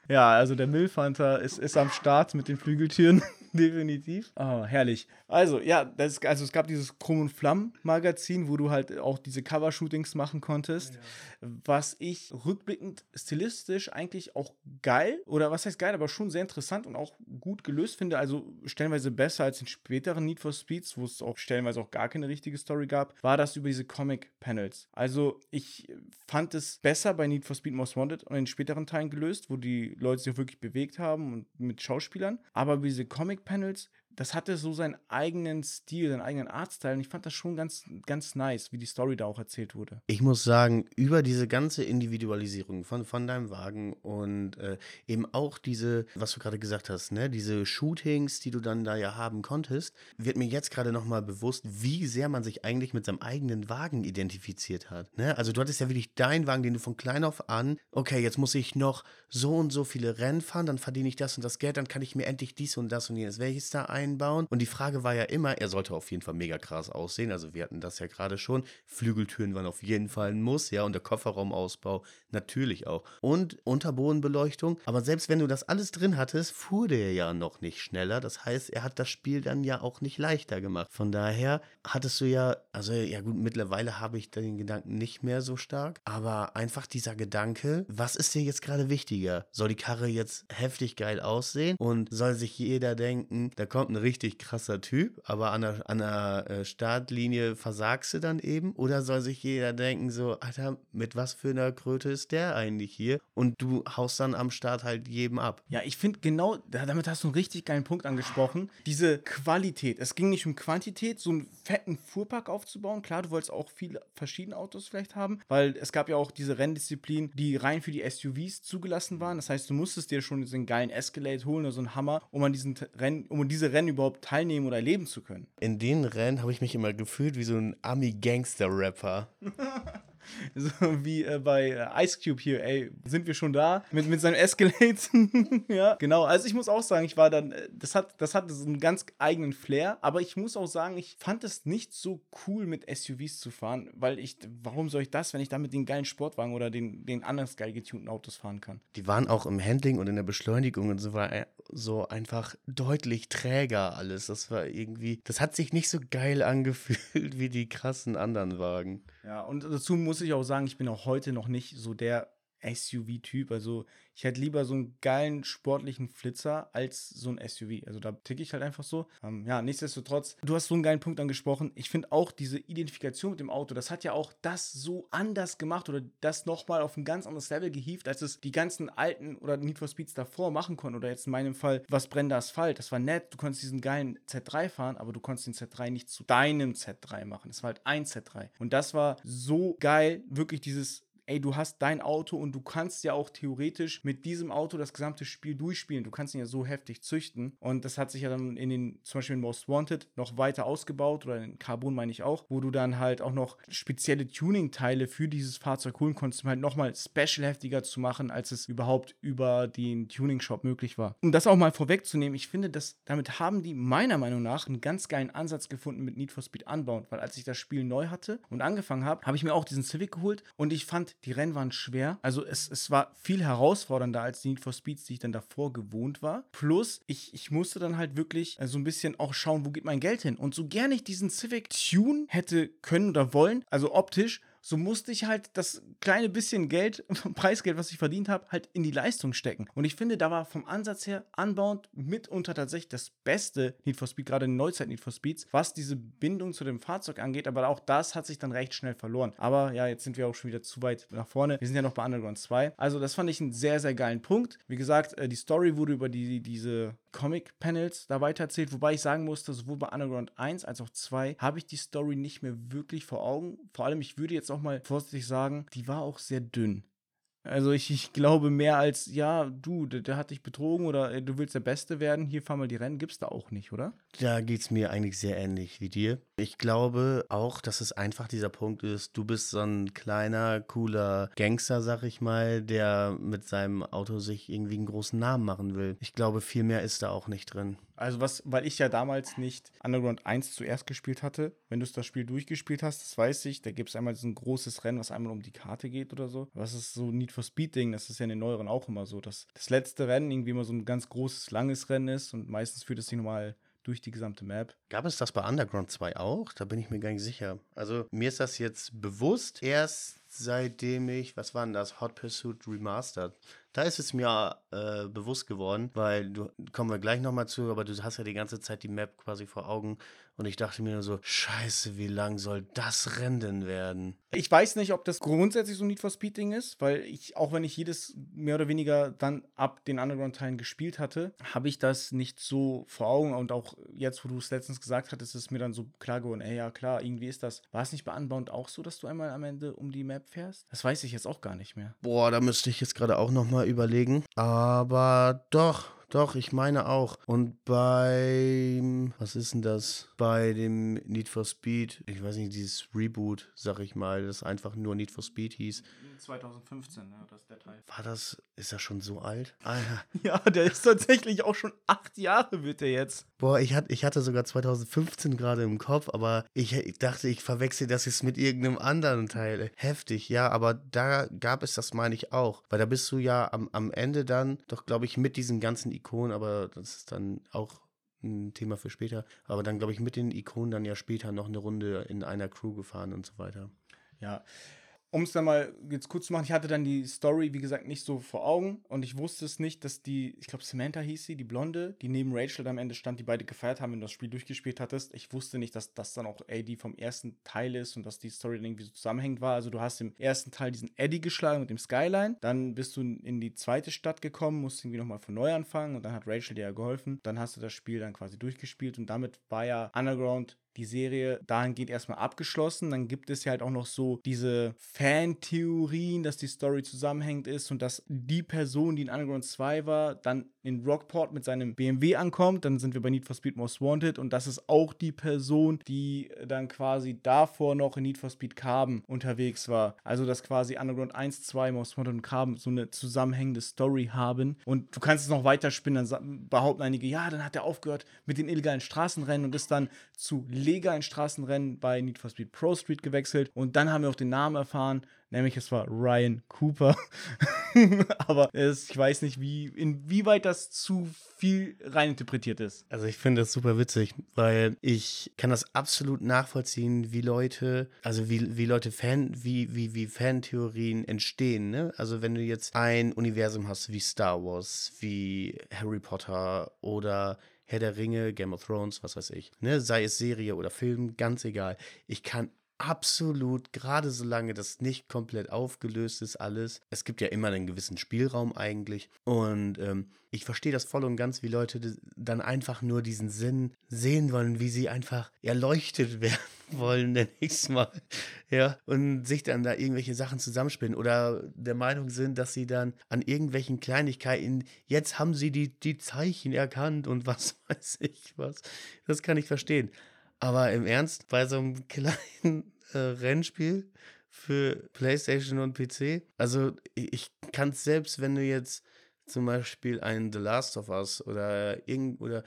Ja, also der Milfhunter ist, ist am Start mit den Flügeltüren. Definitiv. Oh, herrlich. Also, ja, das, also es gab dieses Chrom und Flamm Magazin, wo du halt auch diese Cover-Shootings machen konntest, ja. was ich rückblickend stilistisch eigentlich auch geil, oder was heißt geil, aber schon sehr interessant und auch gut gelöst finde. Also stellenweise besser als in späteren Need for Speeds, wo es auch stellenweise auch gar keine richtige Story gab, war das über diese Comic-Panels. Also ich fand es besser bei Need for Speed Most Wanted und in späteren Teilen gelöst, wo die Leute sich wirklich bewegt haben und mit Schauspielern. Aber diese Comic-Panels das hatte so seinen eigenen Stil, seinen eigenen Artstyle und ich fand das schon ganz, ganz nice, wie die Story da auch erzählt wurde. Ich muss sagen, über diese ganze Individualisierung von, von deinem Wagen und äh, eben auch diese, was du gerade gesagt hast, ne, diese Shootings, die du dann da ja haben konntest, wird mir jetzt gerade nochmal bewusst, wie sehr man sich eigentlich mit seinem eigenen Wagen identifiziert hat. Ne? Also du hattest ja wirklich deinen Wagen, den du von klein auf an, okay, jetzt muss ich noch so und so viele Rennen fahren, dann verdiene ich das und das Geld, dann kann ich mir endlich dies und das und jenes. Welches da ein einbauen. Und die Frage war ja immer, er sollte auf jeden Fall mega krass aussehen. Also wir hatten das ja gerade schon. Flügeltüren waren auf jeden Fall ein Muss, ja, und der Kofferraumausbau natürlich auch. Und Unterbodenbeleuchtung. Aber selbst wenn du das alles drin hattest, fuhr der ja noch nicht schneller. Das heißt, er hat das Spiel dann ja auch nicht leichter gemacht. Von daher hattest du ja, also ja gut, mittlerweile habe ich den Gedanken nicht mehr so stark. Aber einfach dieser Gedanke, was ist dir jetzt gerade wichtiger? Soll die Karre jetzt heftig geil aussehen und soll sich jeder denken, da kommt ein richtig krasser Typ, aber an der, an der äh, Startlinie versagst du dann eben? Oder soll sich jeder denken, so, Alter, mit was für einer Kröte ist der eigentlich hier? Und du haust dann am Start halt jedem ab. Ja, ich finde genau, damit hast du einen richtig geilen Punkt angesprochen. Diese Qualität. Es ging nicht um Quantität, so einen fetten Fuhrpark aufzubauen. Klar, du wolltest auch viele verschiedene Autos vielleicht haben, weil es gab ja auch diese Renndisziplinen, die rein für die SUVs zugelassen waren. Das heißt, du musstest dir schon diesen geilen Escalade holen oder so einen Hammer, um an diesen Rennen, um diese Rennen überhaupt teilnehmen oder erleben zu können. In den Rennen habe ich mich immer gefühlt wie so ein Ami-Gangster-Rapper. So wie äh, bei äh, Ice Cube hier, ey, sind wir schon da mit, mit seinem Escalade. ja, genau. Also ich muss auch sagen, ich war dann, äh, das hat, das hatte so einen ganz eigenen Flair, aber ich muss auch sagen, ich fand es nicht so cool mit SUVs zu fahren, weil ich, warum soll ich das, wenn ich damit den geilen Sportwagen oder den, den anderen geil getunten Autos fahren kann? Die waren auch im Handling und in der Beschleunigung und so war so einfach deutlich träger alles. Das war irgendwie, das hat sich nicht so geil angefühlt wie die krassen anderen Wagen. Ja, und dazu muss ich auch sagen, ich bin auch heute noch nicht so der SUV-Typ. Also ich hätte lieber so einen geilen sportlichen Flitzer als so ein SUV. Also da ticke ich halt einfach so. Ähm, ja, nichtsdestotrotz, du hast so einen geilen Punkt angesprochen. Ich finde auch diese Identifikation mit dem Auto, das hat ja auch das so anders gemacht oder das nochmal auf ein ganz anderes Level gehievt, als es die ganzen alten oder Need for Speeds davor machen konnten. Oder jetzt in meinem Fall, was brennender Asphalt. Das war nett. Du konntest diesen geilen Z3 fahren, aber du konntest den Z3 nicht zu deinem Z3 machen. Es war halt ein Z3. Und das war so geil, wirklich dieses ey, du hast dein Auto und du kannst ja auch theoretisch mit diesem Auto das gesamte Spiel durchspielen. Du kannst ihn ja so heftig züchten. Und das hat sich ja dann in den, zum Beispiel in Most Wanted, noch weiter ausgebaut oder in Carbon meine ich auch, wo du dann halt auch noch spezielle Tuning-Teile für dieses Fahrzeug holen konntest, um halt nochmal special heftiger zu machen, als es überhaupt über den Tuning-Shop möglich war. Um das auch mal vorwegzunehmen, ich finde, dass damit haben die meiner Meinung nach einen ganz geilen Ansatz gefunden mit Need for Speed Unbound, weil als ich das Spiel neu hatte und angefangen habe, habe ich mir auch diesen Civic geholt und ich fand die Rennen waren schwer. Also es, es war viel herausfordernder als die Need for Speeds, die ich dann davor gewohnt war. Plus, ich, ich musste dann halt wirklich äh, so ein bisschen auch schauen, wo geht mein Geld hin. Und so gerne ich diesen Civic Tune hätte können oder wollen, also optisch, so musste ich halt das kleine bisschen Geld, Preisgeld, was ich verdient habe, halt in die Leistung stecken. Und ich finde, da war vom Ansatz her Unbound mitunter tatsächlich das beste Need for Speed, gerade in Neuzeit Need for Speeds, was diese Bindung zu dem Fahrzeug angeht. Aber auch das hat sich dann recht schnell verloren. Aber ja, jetzt sind wir auch schon wieder zu weit nach vorne. Wir sind ja noch bei Underground 2. Also, das fand ich einen sehr, sehr geilen Punkt. Wie gesagt, äh, die Story wurde über die, diese Comic-Panels da weitererzählt, wobei ich sagen musste, sowohl bei Underground 1 als auch 2 habe ich die Story nicht mehr wirklich vor Augen. Vor allem, ich würde jetzt auch mal vorsichtig sagen, die war auch sehr dünn. Also ich, ich glaube mehr als, ja, du, der, der hat dich betrogen oder ey, du willst der Beste werden, hier fahren wir die Rennen, gibt's da auch nicht, oder? Da geht es mir eigentlich sehr ähnlich wie dir. Ich glaube auch, dass es einfach dieser Punkt ist, du bist so ein kleiner, cooler Gangster, sag ich mal, der mit seinem Auto sich irgendwie einen großen Namen machen will. Ich glaube, viel mehr ist da auch nicht drin. Also was, weil ich ja damals nicht Underground 1 zuerst gespielt hatte. Wenn du das Spiel durchgespielt hast, das weiß ich, da gibt es einmal so ein großes Rennen, was einmal um die Karte geht oder so. Was ist so Need for Speed Ding? Das ist ja in den neueren auch immer so, dass das letzte Rennen irgendwie immer so ein ganz großes, langes Rennen ist und meistens führt es sich nochmal durch die gesamte Map. Gab es das bei Underground 2 auch? Da bin ich mir gar nicht sicher. Also mir ist das jetzt bewusst erst seitdem ich, was war denn das, Hot Pursuit Remastered da ist es mir äh, bewusst geworden, weil du kommen wir gleich nochmal zu, aber du hast ja die ganze Zeit die Map quasi vor Augen und ich dachte mir nur so, scheiße, wie lang soll das Rennen werden? Ich weiß nicht, ob das grundsätzlich so ein Need for Speed Ding ist, weil ich, auch wenn ich jedes mehr oder weniger dann ab den Underground-Teilen gespielt hatte, habe ich das nicht so vor Augen und auch jetzt, wo du es letztens gesagt hattest, ist es mir dann so klar geworden, ey, ja klar, irgendwie ist das. War es nicht bei Unbound auch so, dass du einmal am Ende um die Map fährst? Das weiß ich jetzt auch gar nicht mehr. Boah, da müsste ich jetzt gerade auch nochmal überlegen. Aber doch, doch, ich meine auch. Und beim, was ist denn das? Bei dem Need for Speed, ich weiß nicht, dieses Reboot, sag ich mal, das einfach nur Need for Speed hieß. 2015, ne, das ist der Teil. War das, ist das schon so alt? Alter. Ja, der ist tatsächlich auch schon acht Jahre, wird der jetzt. Boah, ich, hat, ich hatte sogar 2015 gerade im Kopf, aber ich, ich dachte, ich verwechsel das jetzt mit irgendeinem anderen Teil. Heftig, ja, aber da gab es das, meine ich, auch. Weil da bist du ja am, am Ende dann, doch, glaube ich, mit diesen ganzen Ikonen, aber das ist dann auch ein Thema für später. Aber dann, glaube ich, mit den Ikonen dann ja später noch eine Runde in einer Crew gefahren und so weiter. Ja, um es dann mal jetzt kurz zu machen, ich hatte dann die Story, wie gesagt, nicht so vor Augen und ich wusste es nicht, dass die, ich glaube, Samantha hieß sie, die Blonde, die neben Rachel am Ende stand, die beide gefeiert haben, wenn du das Spiel durchgespielt hattest. Ich wusste nicht, dass das dann auch AD vom ersten Teil ist und dass die Story dann irgendwie so zusammenhängend war. Also, du hast im ersten Teil diesen Eddie geschlagen mit dem Skyline, dann bist du in die zweite Stadt gekommen, musst irgendwie nochmal von neu anfangen und dann hat Rachel dir ja geholfen. Dann hast du das Spiel dann quasi durchgespielt und damit war ja Underground die Serie dahingehend erstmal abgeschlossen. Dann gibt es ja halt auch noch so diese Fan-Theorien, dass die Story zusammenhängend ist und dass die Person, die in Underground 2 war, dann in Rockport mit seinem BMW ankommt. Dann sind wir bei Need for Speed Most Wanted und das ist auch die Person, die dann quasi davor noch in Need for Speed Carbon unterwegs war. Also, dass quasi Underground 1, 2, Most Wanted und Carbon so eine zusammenhängende Story haben. Und du kannst es noch weiterspinnen, dann behaupten einige, ja, dann hat er aufgehört mit den illegalen Straßenrennen und ist dann zu legalen Straßenrennen bei Need for Speed Pro Street gewechselt. Und dann haben wir auch den Namen erfahren, nämlich es war Ryan Cooper. Aber es, ich weiß nicht, wie, inwieweit das zu viel reininterpretiert ist. Also ich finde das super witzig, weil ich kann das absolut nachvollziehen, wie Leute, also wie, wie Leute Fan, wie, wie, wie Fantheorien entstehen. Ne? Also wenn du jetzt ein Universum hast wie Star Wars, wie Harry Potter oder Herr der Ringe, Game of Thrones, was weiß ich. Ne? Sei es Serie oder Film, ganz egal. Ich kann absolut, gerade solange das nicht komplett aufgelöst ist, alles. Es gibt ja immer einen gewissen Spielraum eigentlich. Und ähm, ich verstehe das voll und ganz, wie Leute dann einfach nur diesen Sinn sehen wollen, wie sie einfach erleuchtet werden wollen, ich es mal. Ja, und sich dann da irgendwelche Sachen zusammenspinnen oder der Meinung sind, dass sie dann an irgendwelchen Kleinigkeiten, jetzt haben sie die, die Zeichen erkannt und was weiß ich was. Das kann ich verstehen. Aber im Ernst, bei so einem kleinen äh, Rennspiel für PlayStation und PC, also ich kann es selbst, wenn du jetzt zum Beispiel ein The Last of Us oder irgend oder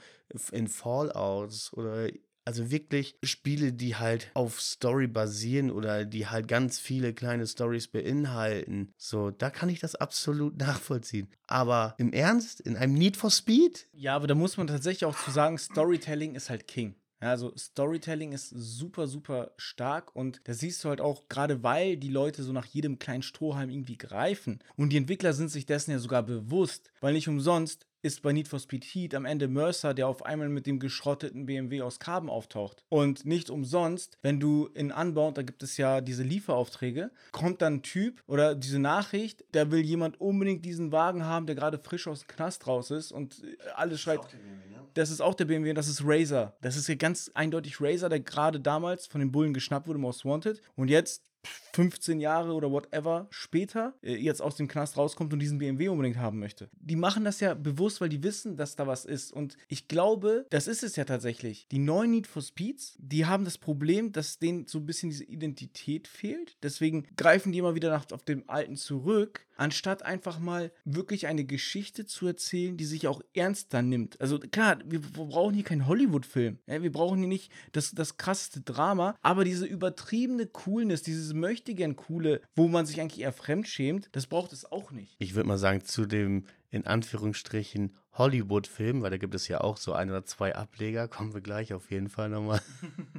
in Fallouts oder also wirklich Spiele, die halt auf Story basieren oder die halt ganz viele kleine Stories beinhalten. So, da kann ich das absolut nachvollziehen. Aber im Ernst, in einem Need for Speed? Ja, aber da muss man tatsächlich auch zu sagen, Storytelling ist halt King. Ja, also Storytelling ist super, super stark und da siehst du halt auch, gerade weil die Leute so nach jedem kleinen Strohhalm irgendwie greifen. Und die Entwickler sind sich dessen ja sogar bewusst, weil nicht umsonst ist bei Need for Speed Heat am Ende Mercer, der auf einmal mit dem geschrotteten BMW aus Carbon auftaucht. Und nicht umsonst, wenn du in Unbound, da gibt es ja diese Lieferaufträge, kommt dann ein Typ oder diese Nachricht, da will jemand unbedingt diesen Wagen haben, der gerade frisch aus dem Knast raus ist und alles schreit. Das ist auch der BMW, das ist Razer. Das ist ja ganz eindeutig Razer, der gerade damals von den Bullen geschnappt wurde, Most Wanted. Und jetzt 15 Jahre oder whatever später äh, jetzt aus dem Knast rauskommt und diesen BMW unbedingt haben möchte. Die machen das ja bewusst, weil die wissen, dass da was ist. Und ich glaube, das ist es ja tatsächlich. Die neuen Need for Speeds, die haben das Problem, dass denen so ein bisschen diese Identität fehlt. Deswegen greifen die immer wieder nach, auf dem Alten zurück, anstatt einfach mal wirklich eine Geschichte zu erzählen, die sich auch ernster nimmt. Also klar, wir, brauchen hier keinen Hollywood-Film. Wir brauchen hier nicht das, das krasseste Drama, aber diese übertriebene Coolness, dieses möchtegern Coole, wo man sich eigentlich eher fremdschämt, das braucht es auch nicht. Ich würde mal sagen, zu dem in Anführungsstrichen Hollywood-Film, weil da gibt es ja auch so ein oder zwei Ableger, kommen wir gleich auf jeden Fall nochmal.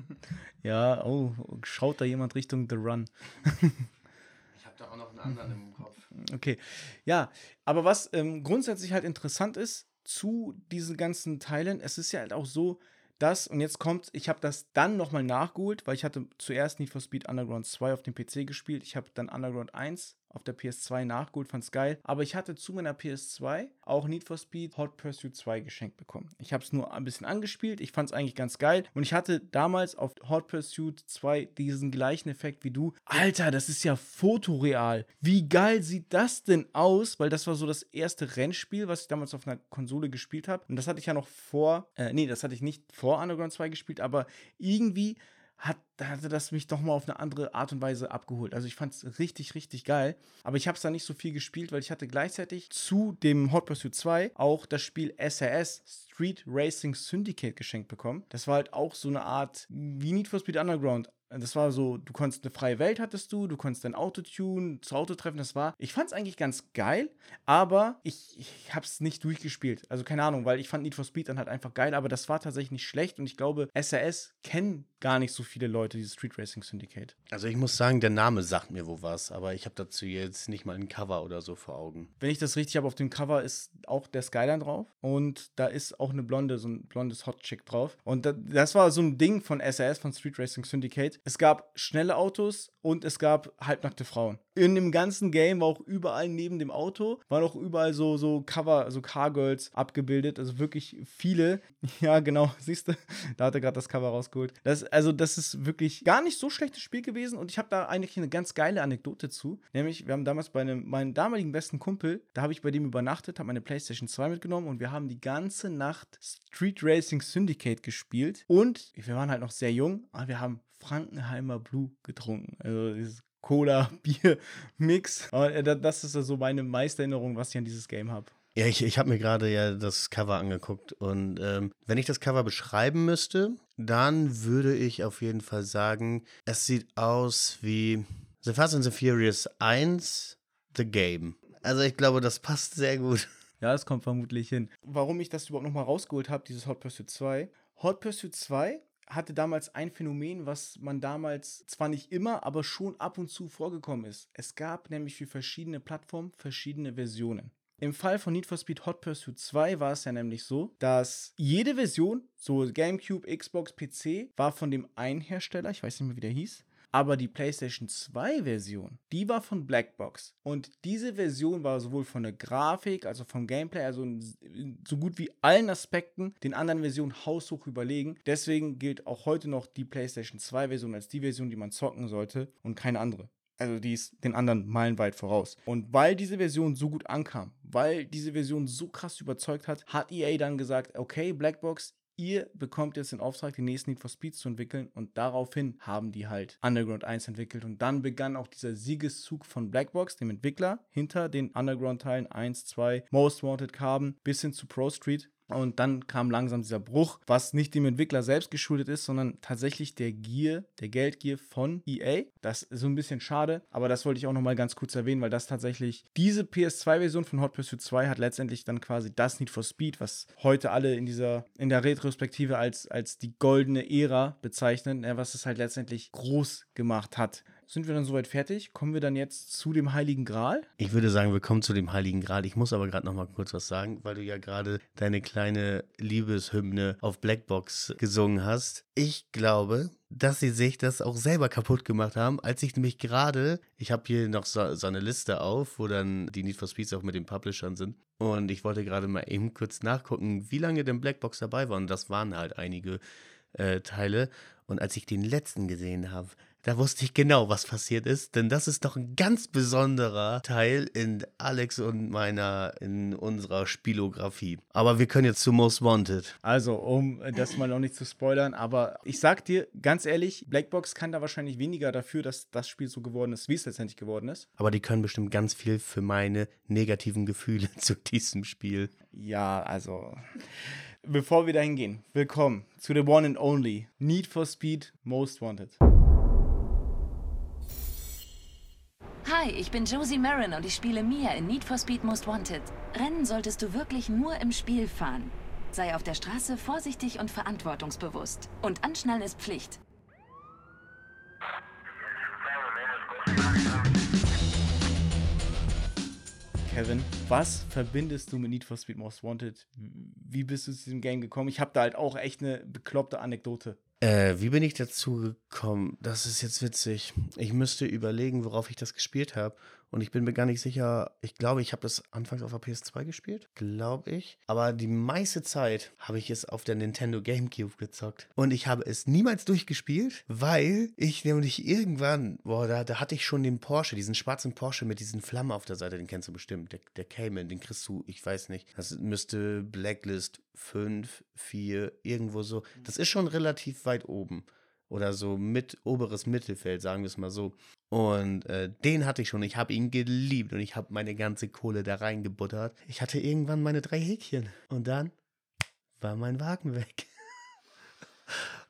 ja, oh, schaut da jemand Richtung The Run. ich habe da auch noch einen anderen im Kopf. Okay, ja, aber was ähm, grundsätzlich halt interessant ist zu diesen ganzen Teilen, es ist ja halt auch so, dass, und jetzt kommt, ich habe das dann nochmal nachgeholt, weil ich hatte zuerst Need for Speed Underground 2 auf dem PC gespielt, ich habe dann Underground 1 auf der PS2 nachgeholt, fand's geil. Aber ich hatte zu meiner PS2 auch Need for Speed Hot Pursuit 2 geschenkt bekommen. Ich habe es nur ein bisschen angespielt, ich fand's eigentlich ganz geil. Und ich hatte damals auf Hot Pursuit 2 diesen gleichen Effekt wie du. Alter, das ist ja fotoreal. Wie geil sieht das denn aus? Weil das war so das erste Rennspiel, was ich damals auf einer Konsole gespielt habe. Und das hatte ich ja noch vor, äh, nee, das hatte ich nicht vor Underground 2 gespielt, aber irgendwie hat, hatte das mich doch mal auf eine andere Art und Weise abgeholt. Also ich fand es richtig, richtig geil. Aber ich habe es da nicht so viel gespielt, weil ich hatte gleichzeitig zu dem Hot Pursuit 2 auch das Spiel SRS, Street Racing Syndicate, geschenkt bekommen. Das war halt auch so eine Art wie Need for Speed Underground, das war so, du konntest eine freie Welt hattest du, du konntest dein Auto tunen, zu Auto treffen, das war. Ich fand es eigentlich ganz geil, aber ich, ich habe es nicht durchgespielt. Also keine Ahnung, weil ich fand Need for Speed dann halt einfach geil, aber das war tatsächlich nicht schlecht und ich glaube, SRS kennen gar nicht so viele Leute, dieses Street Racing Syndicate. Also ich muss sagen, der Name sagt mir wo was, aber ich habe dazu jetzt nicht mal ein Cover oder so vor Augen. Wenn ich das richtig habe, auf dem Cover ist auch der Skyline drauf und da ist auch eine blonde, so ein blondes Hot Chick drauf. Und das war so ein Ding von SRS, von Street Racing Syndicate es gab schnelle Autos und es gab halbnackte Frauen. In dem ganzen Game war auch überall neben dem Auto, waren auch überall so, so Cover, so Cargirls abgebildet. Also wirklich viele. Ja, genau, siehst du, da hat er gerade das Cover rausgeholt. Das, also, das ist wirklich gar nicht so schlechtes Spiel gewesen und ich habe da eigentlich eine ganz geile Anekdote zu. Nämlich, wir haben damals bei einem, meinem damaligen besten Kumpel, da habe ich bei dem übernachtet, habe meine PlayStation 2 mitgenommen und wir haben die ganze Nacht Street Racing Syndicate gespielt und wir waren halt noch sehr jung, aber wir haben Frankenheimer Blue getrunken. Also dieses Cola-Bier-Mix. Das ist also meine Meistererinnerung, was ich an dieses Game habe. Ja, ich, ich habe mir gerade ja das Cover angeguckt und ähm, wenn ich das Cover beschreiben müsste, dann würde ich auf jeden Fall sagen, es sieht aus wie The Fast and the Furious 1, The Game. Also ich glaube, das passt sehr gut. Ja, es kommt vermutlich hin. Warum ich das überhaupt nochmal rausgeholt habe, dieses Hot Pursuit 2. Hot Pursuit 2 hatte damals ein Phänomen, was man damals zwar nicht immer, aber schon ab und zu vorgekommen ist. Es gab nämlich für verschiedene Plattformen verschiedene Versionen. Im Fall von Need for Speed Hot Pursuit 2 war es ja nämlich so, dass jede Version, so GameCube, Xbox, PC, war von dem einen Hersteller, ich weiß nicht mehr, wie der hieß, aber die PlayStation 2 Version, die war von Blackbox. Und diese Version war sowohl von der Grafik, also vom Gameplay, also so gut wie allen Aspekten den anderen Versionen haushoch überlegen. Deswegen gilt auch heute noch die PlayStation 2 Version als die Version, die man zocken sollte und keine andere. Also die ist den anderen meilenweit voraus. Und weil diese Version so gut ankam, weil diese Version so krass überzeugt hat, hat EA dann gesagt, okay, Blackbox, ihr bekommt jetzt den Auftrag, die nächsten Need for Speeds zu entwickeln und daraufhin haben die halt Underground 1 entwickelt. Und dann begann auch dieser Siegeszug von Blackbox, dem Entwickler, hinter den Underground-Teilen 1, 2, Most Wanted Carbon bis hin zu Pro Street und dann kam langsam dieser Bruch, was nicht dem Entwickler selbst geschuldet ist, sondern tatsächlich der Gier, der Geldgier von EA. Das ist so ein bisschen schade, aber das wollte ich auch nochmal ganz kurz erwähnen, weil das tatsächlich diese PS2-Version von Hot Pursuit 2 hat letztendlich dann quasi das Need for Speed, was heute alle in dieser, in der Retrospektive als, als die goldene Ära bezeichnen, was es halt letztendlich groß gemacht hat. Sind wir dann soweit fertig? Kommen wir dann jetzt zu dem Heiligen Gral? Ich würde sagen, wir kommen zu dem Heiligen Gral. Ich muss aber gerade noch mal kurz was sagen, weil du ja gerade deine kleine Liebeshymne auf Blackbox gesungen hast. Ich glaube, dass sie sich das auch selber kaputt gemacht haben, als ich nämlich gerade, ich habe hier noch so, so, eine Liste auf, wo dann die Need for Speeds auch mit den Publishern sind. Und ich wollte gerade mal eben kurz nachgucken, wie lange denn Blackbox dabei war. Und das waren halt einige äh, Teile. Und als ich den letzten gesehen habe, da wusste ich genau, was passiert ist, denn das ist doch ein ganz besonderer Teil in Alex und meiner, in unserer Spielografie. Aber wir können jetzt zu Most Wanted. Also, um das mal noch nicht zu spoilern, aber ich sag dir ganz ehrlich, Blackbox kann da wahrscheinlich weniger dafür, dass das Spiel so geworden ist, wie es letztendlich geworden ist. Aber die können bestimmt ganz viel für meine negativen Gefühle zu diesem Spiel. Ja, also. Bevor wir dahin gehen, willkommen zu The One and Only Need for Speed Most Wanted. Hi, ich bin Josie Marin und ich spiele Mia in Need for Speed Most Wanted. Rennen solltest du wirklich nur im Spiel fahren. Sei auf der Straße vorsichtig und verantwortungsbewusst. Und anschnallen ist Pflicht. Kevin, was verbindest du mit Need for Speed Most Wanted? Wie bist du zu diesem Game gekommen? Ich habe da halt auch echt eine bekloppte Anekdote. Äh, wie bin ich dazu gekommen? Das ist jetzt witzig. Ich müsste überlegen, worauf ich das gespielt habe. Und ich bin mir gar nicht sicher. Ich glaube, ich habe das anfangs auf der PS2 gespielt. Glaube ich. Aber die meiste Zeit habe ich es auf der Nintendo GameCube gezockt. Und ich habe es niemals durchgespielt, weil ich nämlich irgendwann, boah, da, da hatte ich schon den Porsche, diesen schwarzen Porsche mit diesen Flammen auf der Seite, den kennst du bestimmt. Der, der Cayman, den kriegst du, ich weiß nicht. Das müsste Blacklist 5, 4, irgendwo so. Das ist schon relativ weit oben oder so mit oberes Mittelfeld, sagen wir es mal so. Und äh, den hatte ich schon. Ich habe ihn geliebt und ich habe meine ganze Kohle da reingebuttert. Ich hatte irgendwann meine drei Häkchen und dann war mein Wagen weg.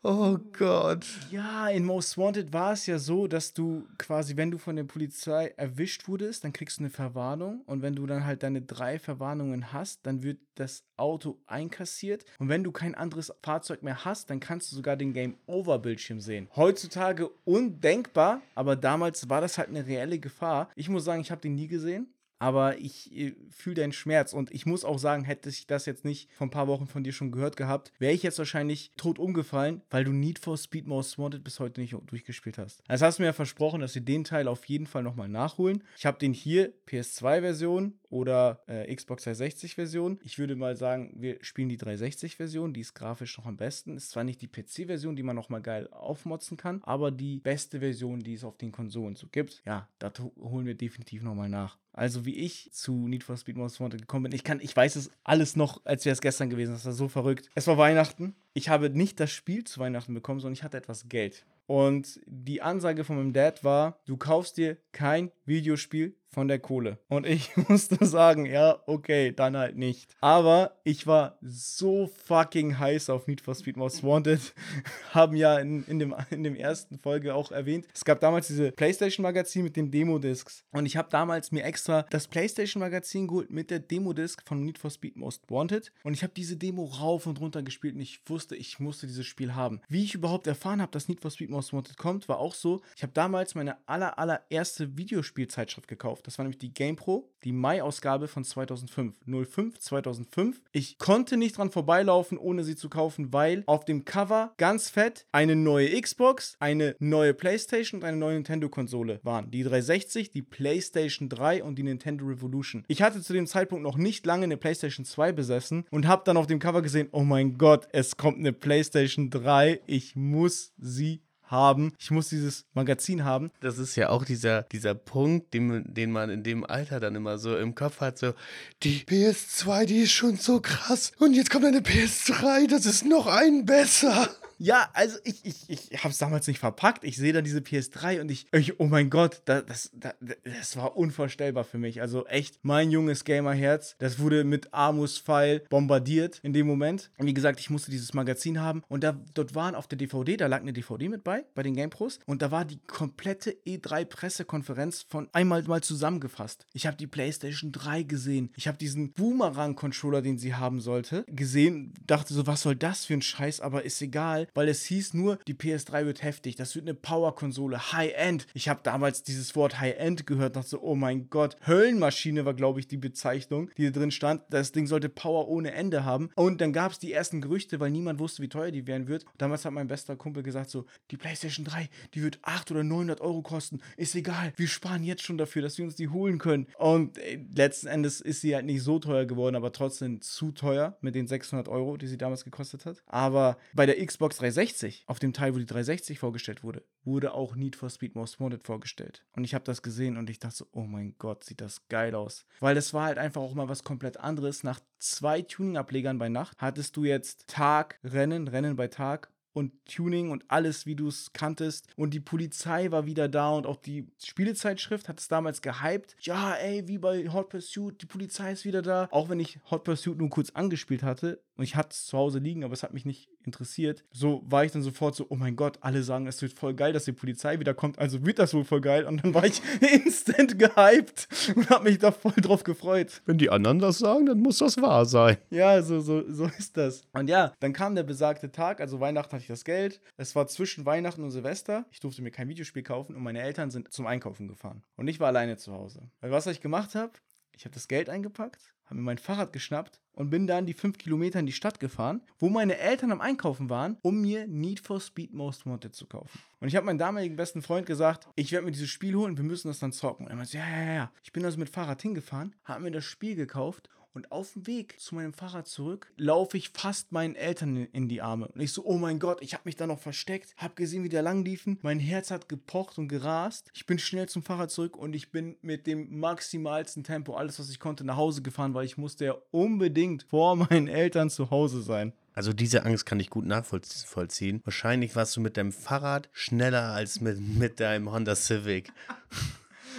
Oh Gott. Ja, in Most Wanted war es ja so, dass du quasi, wenn du von der Polizei erwischt wurdest, dann kriegst du eine Verwarnung. Und wenn du dann halt deine drei Verwarnungen hast, dann wird das Auto einkassiert. Und wenn du kein anderes Fahrzeug mehr hast, dann kannst du sogar den Game-Over-Bildschirm sehen. Heutzutage undenkbar, aber damals war das halt eine reelle Gefahr. Ich muss sagen, ich habe den nie gesehen aber ich äh, fühle deinen Schmerz und ich muss auch sagen, hätte ich das jetzt nicht vor ein paar Wochen von dir schon gehört gehabt, wäre ich jetzt wahrscheinlich tot umgefallen, weil du Need for Speed Most Wanted bis heute nicht durchgespielt hast. Das hast du mir ja versprochen, dass wir den Teil auf jeden Fall nochmal nachholen. Ich habe den hier PS2-Version oder äh, Xbox 360-Version. Ich würde mal sagen, wir spielen die 360-Version, die ist grafisch noch am besten. Ist zwar nicht die PC-Version, die man nochmal geil aufmotzen kann, aber die beste Version, die es auf den Konsolen so gibt. Ja, das holen wir definitiv nochmal nach. Also wie ich zu Need for Speed Most Wanted gekommen bin. Ich kann, ich weiß es alles noch, als wäre es gestern gewesen. Das war so verrückt. Es war Weihnachten. Ich habe nicht das Spiel zu Weihnachten bekommen, sondern ich hatte etwas Geld. Und die Ansage von meinem Dad war, du kaufst dir kein Videospiel von der Kohle. Und ich musste sagen, ja, okay, dann halt nicht. Aber ich war so fucking heiß auf Need for Speed Most Wanted. Haben ja in, in, dem, in dem ersten Folge auch erwähnt. Es gab damals diese PlayStation-Magazin mit den Demo-Discs. Und ich habe damals mir extra das PlayStation-Magazin geholt mit der Demo-Disc von Need for Speed Most Wanted. Und ich habe diese Demo rauf und runter gespielt und ich wusste, ich musste dieses Spiel haben. Wie ich überhaupt erfahren habe, dass Need for Speed Most Wanted kommt, war auch so, ich habe damals meine aller, allererste Videospielzeitschrift gekauft. Das war nämlich die GamePro, die Mai-Ausgabe von 2005. 05 2005. Ich konnte nicht dran vorbeilaufen, ohne sie zu kaufen, weil auf dem Cover ganz fett eine neue Xbox, eine neue PlayStation und eine neue Nintendo-Konsole waren. Die 360, die PlayStation 3 und die Nintendo Revolution. Ich hatte zu dem Zeitpunkt noch nicht lange eine PlayStation 2 besessen und habe dann auf dem Cover gesehen, oh mein Gott, es kommt eine PlayStation 3. Ich muss sie haben. Ich muss dieses Magazin haben. Das ist ja auch dieser, dieser Punkt, den, den man in dem Alter dann immer so im Kopf hat, so, die PS2, die ist schon so krass und jetzt kommt eine PS3, das ist noch ein besser. Ja, also ich, ich, ich habe es damals nicht verpackt. Ich sehe da diese PS3 und ich, ich oh mein Gott, das, das, das, das war unvorstellbar für mich. Also echt, mein junges Gamerherz, das wurde mit Armus-Pfeil bombardiert in dem Moment. Und wie gesagt, ich musste dieses Magazin haben und da, dort waren auf der DVD, da lag eine DVD mit bei, bei den GamePros und da war die komplette E3-Pressekonferenz von einmal mal zusammengefasst. Ich habe die PlayStation 3 gesehen. Ich habe diesen Boomerang-Controller, den sie haben sollte, gesehen. Dachte so, was soll das für ein Scheiß, aber ist egal weil es hieß nur, die PS3 wird heftig, das wird eine Power-Konsole, High-End. Ich habe damals dieses Wort High-End gehört, dachte so, oh mein Gott, Höllenmaschine war, glaube ich, die Bezeichnung, die da drin stand. Das Ding sollte Power ohne Ende haben. Und dann gab es die ersten Gerüchte, weil niemand wusste, wie teuer die werden wird. damals hat mein bester Kumpel gesagt so, die PlayStation 3, die wird 800 oder 900 Euro kosten. Ist egal, wir sparen jetzt schon dafür, dass wir uns die holen können. Und ey, letzten Endes ist sie halt nicht so teuer geworden, aber trotzdem zu teuer mit den 600 Euro, die sie damals gekostet hat. Aber bei der Xbox 360, auf dem Teil, wo die 360 vorgestellt wurde, wurde auch Need for Speed Most Wanted vorgestellt. Und ich habe das gesehen und ich dachte so, oh mein Gott, sieht das geil aus. Weil das war halt einfach auch mal was komplett anderes. Nach zwei Tuning-Ablegern bei Nacht hattest du jetzt Tag, Rennen, Rennen bei Tag und Tuning und alles, wie du es kanntest. Und die Polizei war wieder da und auch die Spielezeitschrift hat es damals gehypt. Ja, ey, wie bei Hot Pursuit, die Polizei ist wieder da. Auch wenn ich Hot Pursuit nur kurz angespielt hatte und ich hatte es zu Hause liegen, aber es hat mich nicht interessiert. So war ich dann sofort so, oh mein Gott, alle sagen, es wird voll geil, dass die Polizei wiederkommt, also wird das wohl voll geil. Und dann war ich instant gehypt und habe mich da voll drauf gefreut. Wenn die anderen das sagen, dann muss das wahr sein. Ja, so, so, so ist das. Und ja, dann kam der besagte Tag, also Weihnachten hatte ich das Geld. Es war zwischen Weihnachten und Silvester. Ich durfte mir kein Videospiel kaufen und meine Eltern sind zum Einkaufen gefahren. Und ich war alleine zu Hause. Weil was ich gemacht habe, ich habe das Geld eingepackt, habe mir mein Fahrrad geschnappt und bin dann die fünf Kilometer in die Stadt gefahren, wo meine Eltern am Einkaufen waren, um mir Need for Speed Most Wanted zu kaufen. Und ich habe meinem damaligen besten Freund gesagt, ich werde mir dieses Spiel holen, wir müssen das dann zocken. Und er meinte, ja, ja, ja. Ich bin also mit Fahrrad hingefahren, habe mir das Spiel gekauft und auf dem Weg zu meinem Fahrrad zurück laufe ich fast meinen Eltern in die Arme. Und ich so, oh mein Gott, ich habe mich da noch versteckt, habe gesehen, wie der lang liefen. Mein Herz hat gepocht und gerast. Ich bin schnell zum Fahrrad zurück und ich bin mit dem maximalsten Tempo, alles was ich konnte, nach Hause gefahren, weil ich musste ja unbedingt vor meinen Eltern zu Hause sein. Also diese Angst kann ich gut nachvollziehen. Wahrscheinlich warst du mit deinem Fahrrad schneller als mit, mit deinem Honda Civic.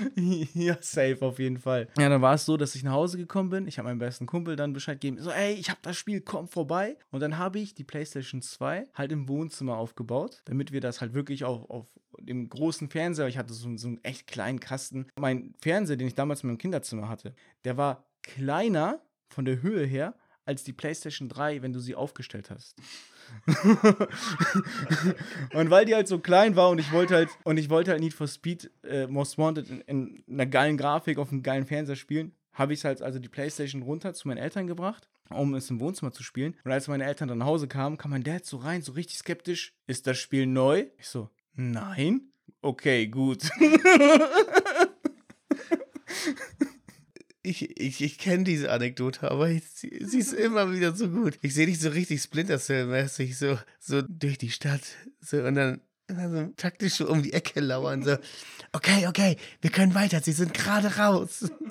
ja, safe auf jeden Fall. Ja, dann war es so, dass ich nach Hause gekommen bin. Ich habe meinem besten Kumpel dann Bescheid gegeben. So, ey, ich habe das Spiel, komm vorbei. Und dann habe ich die PlayStation 2 halt im Wohnzimmer aufgebaut, damit wir das halt wirklich auch auf dem großen Fernseher, ich hatte so, so einen echt kleinen Kasten. Mein Fernseher, den ich damals in meinem Kinderzimmer hatte, der war kleiner von der Höhe her als die PlayStation 3, wenn du sie aufgestellt hast. und weil die halt so klein war und ich wollte halt und ich wollte halt Need for Speed äh, Most Wanted in, in, einer geilen Grafik auf einem geilen Fernseher spielen, habe ich halt also die Playstation runter zu meinen Eltern gebracht, um es im Wohnzimmer zu spielen. Und als meine Eltern dann nach Hause kamen, kam mein Dad so rein, so richtig skeptisch. Ist das Spiel neu? Ich so, nein. Okay, gut. ich, ich, ich kenne diese Anekdote, aber ich, sie, sie, ist immer wieder so gut. Ich sehe dich so richtig Splinter Cell-mäßig so, so durch die Stadt so, und dann immer so taktisch so um die Ecke lauern. So, okay, okay, wir können weiter, sie sind gerade raus.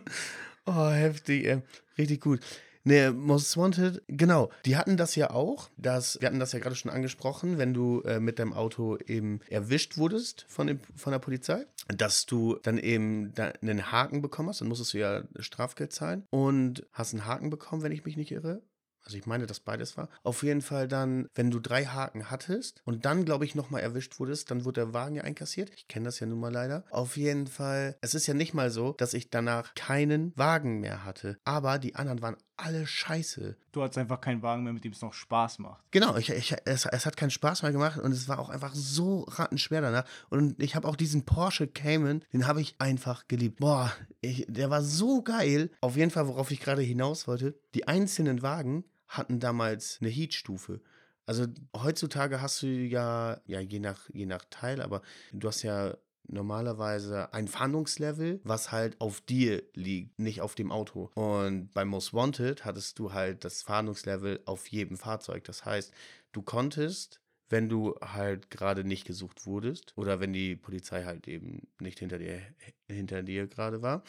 Oh, heftig, ey. richtig gut. Ne, Most Wanted, genau. Die hatten das ja auch. Das, wir hatten das ja gerade schon angesprochen, wenn du äh, mit deinem Auto eben erwischt wurdest von, dem, von der Polizei, dass du dann eben da einen Haken bekommen hast. Dann musstest du ja Strafgeld zahlen und hast einen Haken bekommen, wenn ich mich nicht irre. Also ich meine, dass beides war. Auf jeden Fall dann, wenn du drei Haken hattest und dann, glaube ich, nochmal erwischt wurdest, dann wurde der Wagen ja einkassiert. Ich kenne das ja nun mal leider. Auf jeden Fall, es ist ja nicht mal so, dass ich danach keinen Wagen mehr hatte. Aber die anderen waren alle scheiße. Du hattest einfach keinen Wagen mehr, mit dem es noch Spaß macht. Genau, ich, ich, es, es hat keinen Spaß mehr gemacht und es war auch einfach so rattenschwer danach. Und ich habe auch diesen Porsche Cayman, den habe ich einfach geliebt. Boah, ich, der war so geil. Auf jeden Fall, worauf ich gerade hinaus wollte, die einzelnen Wagen hatten damals eine Heatstufe. Also heutzutage hast du ja, ja, je nach, je nach Teil, aber du hast ja normalerweise ein Fahndungslevel, was halt auf dir liegt, nicht auf dem Auto. Und bei Most Wanted hattest du halt das Fahndungslevel auf jedem Fahrzeug. Das heißt, du konntest, wenn du halt gerade nicht gesucht wurdest oder wenn die Polizei halt eben nicht hinter dir, hinter dir gerade war,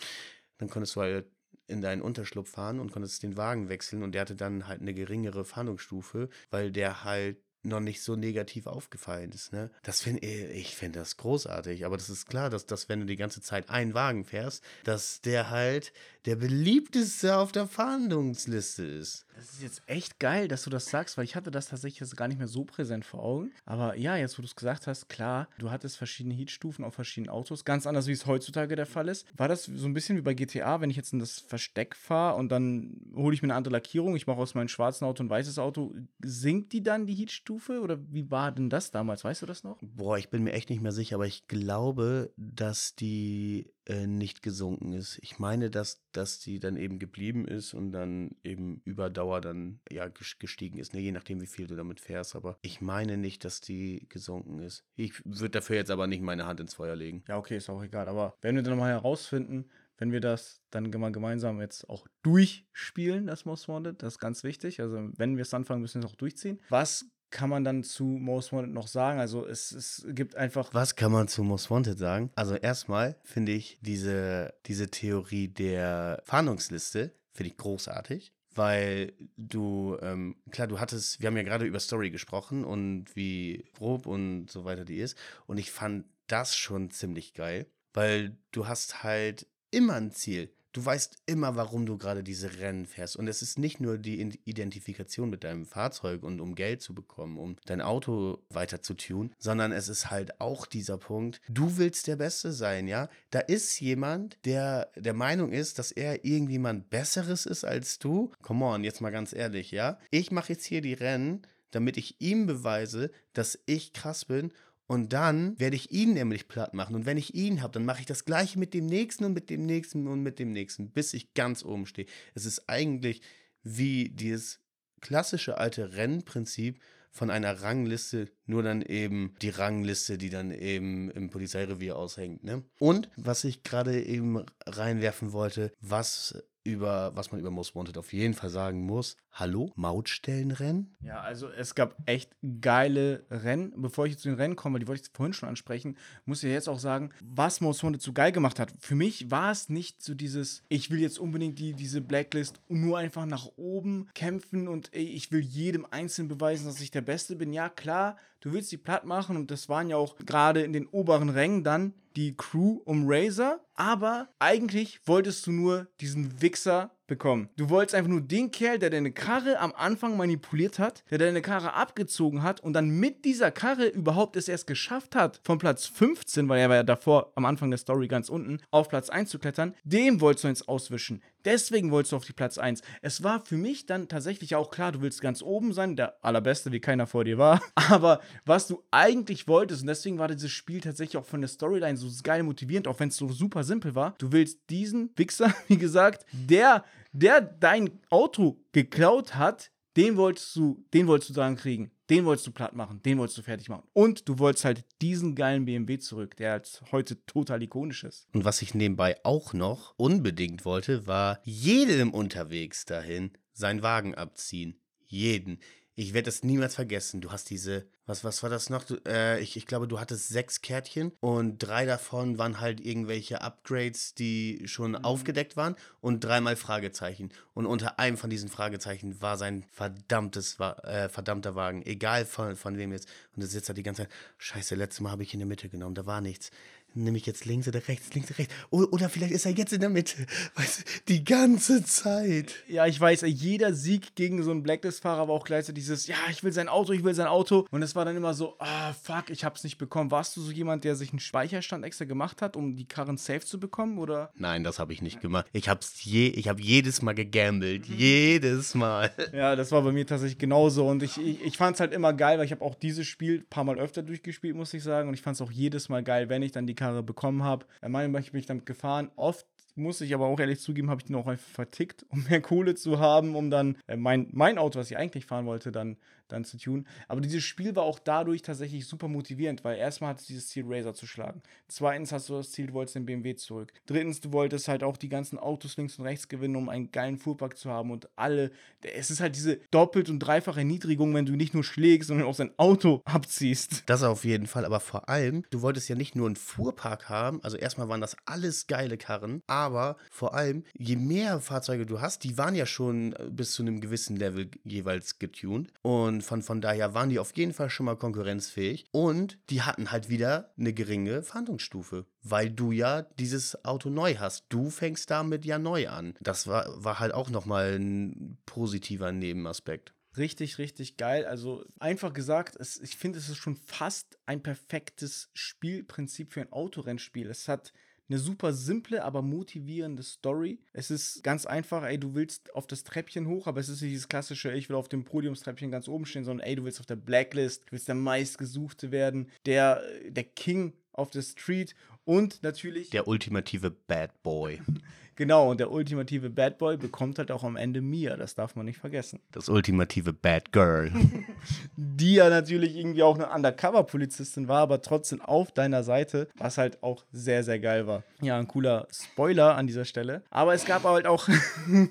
dann konntest du halt in deinen Unterschlupf fahren und konntest den Wagen wechseln und der hatte dann halt eine geringere Fahndungsstufe, weil der halt noch nicht so negativ aufgefallen ist. Ne? Das finde ich finde das großartig. Aber das ist klar, dass, dass wenn du die ganze Zeit einen Wagen fährst, dass der halt der beliebteste auf der Fahndungsliste ist. Das ist jetzt echt geil, dass du das sagst, weil ich hatte das tatsächlich jetzt gar nicht mehr so präsent vor Augen. Aber ja, jetzt wo du es gesagt hast, klar, du hattest verschiedene Heatstufen auf verschiedenen Autos, ganz anders wie es heutzutage der Fall ist. War das so ein bisschen wie bei GTA, wenn ich jetzt in das Versteck fahre und dann hole ich mir eine andere Lackierung, ich mache aus meinem schwarzen Auto ein weißes Auto, sinkt die dann die Heatstufe oder wie war denn das damals? Weißt du das noch? Boah, ich bin mir echt nicht mehr sicher, aber ich glaube, dass die äh, nicht gesunken ist. Ich meine, dass, dass die dann eben geblieben ist und dann eben über Dauer dann ja gestiegen ist, ne? je nachdem, wie viel du damit fährst. Aber ich meine nicht, dass die gesunken ist. Ich würde dafür jetzt aber nicht meine Hand ins Feuer legen. Ja, okay, ist auch egal. Aber wenn wir dann mal herausfinden, wenn wir das dann gemeinsam jetzt auch durchspielen, das Most Wanted, das ist ganz wichtig. Also wenn wir es anfangen, müssen wir es auch durchziehen. Was kann man dann zu Most Wanted noch sagen? Also es, es gibt einfach. Was kann man zu Most Wanted sagen? Also erstmal finde ich diese, diese Theorie der Fahndungsliste, finde ich großartig. Weil du, ähm, klar, du hattest, wir haben ja gerade über Story gesprochen und wie grob und so weiter die ist. Und ich fand das schon ziemlich geil, weil du hast halt immer ein Ziel. Du weißt immer, warum du gerade diese Rennen fährst. Und es ist nicht nur die Identifikation mit deinem Fahrzeug und um Geld zu bekommen, um dein Auto weiter zu tun, sondern es ist halt auch dieser Punkt, du willst der Beste sein, ja? Da ist jemand, der der Meinung ist, dass er irgendjemand Besseres ist als du. Come on, jetzt mal ganz ehrlich, ja? Ich mache jetzt hier die Rennen, damit ich ihm beweise, dass ich krass bin und dann werde ich ihn nämlich platt machen. Und wenn ich ihn habe, dann mache ich das gleiche mit dem nächsten und mit dem nächsten und mit dem nächsten, bis ich ganz oben stehe. Es ist eigentlich wie dieses klassische alte Rennprinzip von einer Rangliste, nur dann eben die Rangliste, die dann eben im Polizeirevier aushängt. Ne? Und was ich gerade eben reinwerfen wollte, was über, was man über Most Wanted auf jeden Fall sagen muss. Hallo, Mautstellenrennen? Ja, also es gab echt geile Rennen. Bevor ich zu den Rennen komme, die wollte ich vorhin schon ansprechen, muss ich jetzt auch sagen, was Most Wanted so geil gemacht hat. Für mich war es nicht so dieses, ich will jetzt unbedingt die, diese Blacklist nur einfach nach oben kämpfen und ey, ich will jedem Einzelnen beweisen, dass ich der Beste bin. Ja, klar, du willst die platt machen und das waren ja auch gerade in den oberen Rängen dann die Crew um Razor, aber eigentlich wolltest du nur diesen Wichser bekommen. Du wolltest einfach nur den Kerl, der deine Karre am Anfang manipuliert hat, der deine Karre abgezogen hat und dann mit dieser Karre überhaupt es erst geschafft hat, von Platz 15, weil er war ja davor am Anfang der Story ganz unten, auf Platz 1 zu klettern, dem wolltest du jetzt auswischen. Deswegen wolltest du auf die Platz 1. Es war für mich dann tatsächlich auch klar, du willst ganz oben sein, der allerbeste, wie keiner vor dir war. Aber was du eigentlich wolltest, und deswegen war dieses Spiel tatsächlich auch von der Storyline so geil motivierend, auch wenn es so super simpel war, du willst diesen Wichser, wie gesagt, der der dein Auto geklaut hat, den wolltest du, den wolltest du dran kriegen. Den wolltest du platt machen, den wolltest du fertig machen. Und du wolltest halt diesen geilen BMW zurück, der halt heute total ikonisch ist. Und was ich nebenbei auch noch unbedingt wollte, war jedem unterwegs dahin seinen Wagen abziehen. Jeden. Ich werde das niemals vergessen. Du hast diese, was, was war das noch? Du, äh, ich, ich glaube, du hattest sechs Kärtchen und drei davon waren halt irgendwelche Upgrades, die schon mhm. aufgedeckt waren und dreimal Fragezeichen. Und unter einem von diesen Fragezeichen war sein verdammtes, äh, verdammter Wagen, egal von, von wem jetzt. Und er sitzt da die ganze Zeit, scheiße, letztes Mal habe ich in der Mitte genommen, da war nichts nehme ich jetzt links oder rechts, links oder rechts. Oder vielleicht ist er jetzt in der Mitte. Weißt du, die ganze Zeit. Ja, ich weiß, jeder Sieg gegen so einen Blacklist-Fahrer war auch gleichzeitig dieses, ja, ich will sein Auto, ich will sein Auto. Und es war dann immer so, ah, fuck, ich hab's nicht bekommen. Warst du so jemand, der sich einen Speicherstand extra gemacht hat, um die Karren safe zu bekommen, oder? Nein, das habe ich nicht gemacht. Ich hab's je, ich habe jedes Mal gegambelt. Mhm. Jedes Mal. Ja, das war bei mir tatsächlich genauso. Und ich, ich, ich fand's halt immer geil, weil ich habe auch dieses Spiel ein paar Mal öfter durchgespielt, muss ich sagen. Und ich fand's auch jedes Mal geil, wenn ich dann die Karre bekommen habe. Bei meinem Beispiel bin ich damit gefahren. Oft muss ich aber auch ehrlich zugeben, habe ich den auch einfach vertickt, um mehr Kohle zu haben, um dann äh, mein, mein Auto, was ich eigentlich fahren wollte, dann dann zu tun. Aber dieses Spiel war auch dadurch tatsächlich super motivierend, weil erstmal hat es dieses Ziel, Razer zu schlagen. Zweitens hast du das Ziel, du wolltest den BMW zurück. Drittens, du wolltest halt auch die ganzen Autos links und rechts gewinnen, um einen geilen Fuhrpark zu haben und alle. Es ist halt diese doppelt und dreifache Erniedrigung, wenn du nicht nur schlägst, sondern auch sein Auto abziehst. Das auf jeden Fall, aber vor allem, du wolltest ja nicht nur einen Fuhrpark haben, also erstmal waren das alles geile Karren, aber vor allem, je mehr Fahrzeuge du hast, die waren ja schon bis zu einem gewissen Level jeweils getuned und von, von daher waren die auf jeden Fall schon mal konkurrenzfähig und die hatten halt wieder eine geringe Fahndungsstufe, weil du ja dieses Auto neu hast. Du fängst damit ja neu an. Das war, war halt auch nochmal ein positiver Nebenaspekt. Richtig, richtig geil. Also einfach gesagt, es, ich finde, es ist schon fast ein perfektes Spielprinzip für ein Autorennspiel. Es hat eine super simple, aber motivierende Story. Es ist ganz einfach, ey, du willst auf das Treppchen hoch, aber es ist nicht dieses klassische, ich will auf dem Podiumstreppchen ganz oben stehen, sondern ey, du willst auf der Blacklist, du willst der meistgesuchte werden, der, der King auf der Street und natürlich. Der ultimative Bad Boy. Genau, und der ultimative Bad Boy bekommt halt auch am Ende Mia, das darf man nicht vergessen. Das ultimative Bad Girl. Die ja natürlich irgendwie auch eine Undercover-Polizistin war, aber trotzdem auf deiner Seite, was halt auch sehr, sehr geil war. Ja, ein cooler Spoiler an dieser Stelle. Aber es gab halt auch,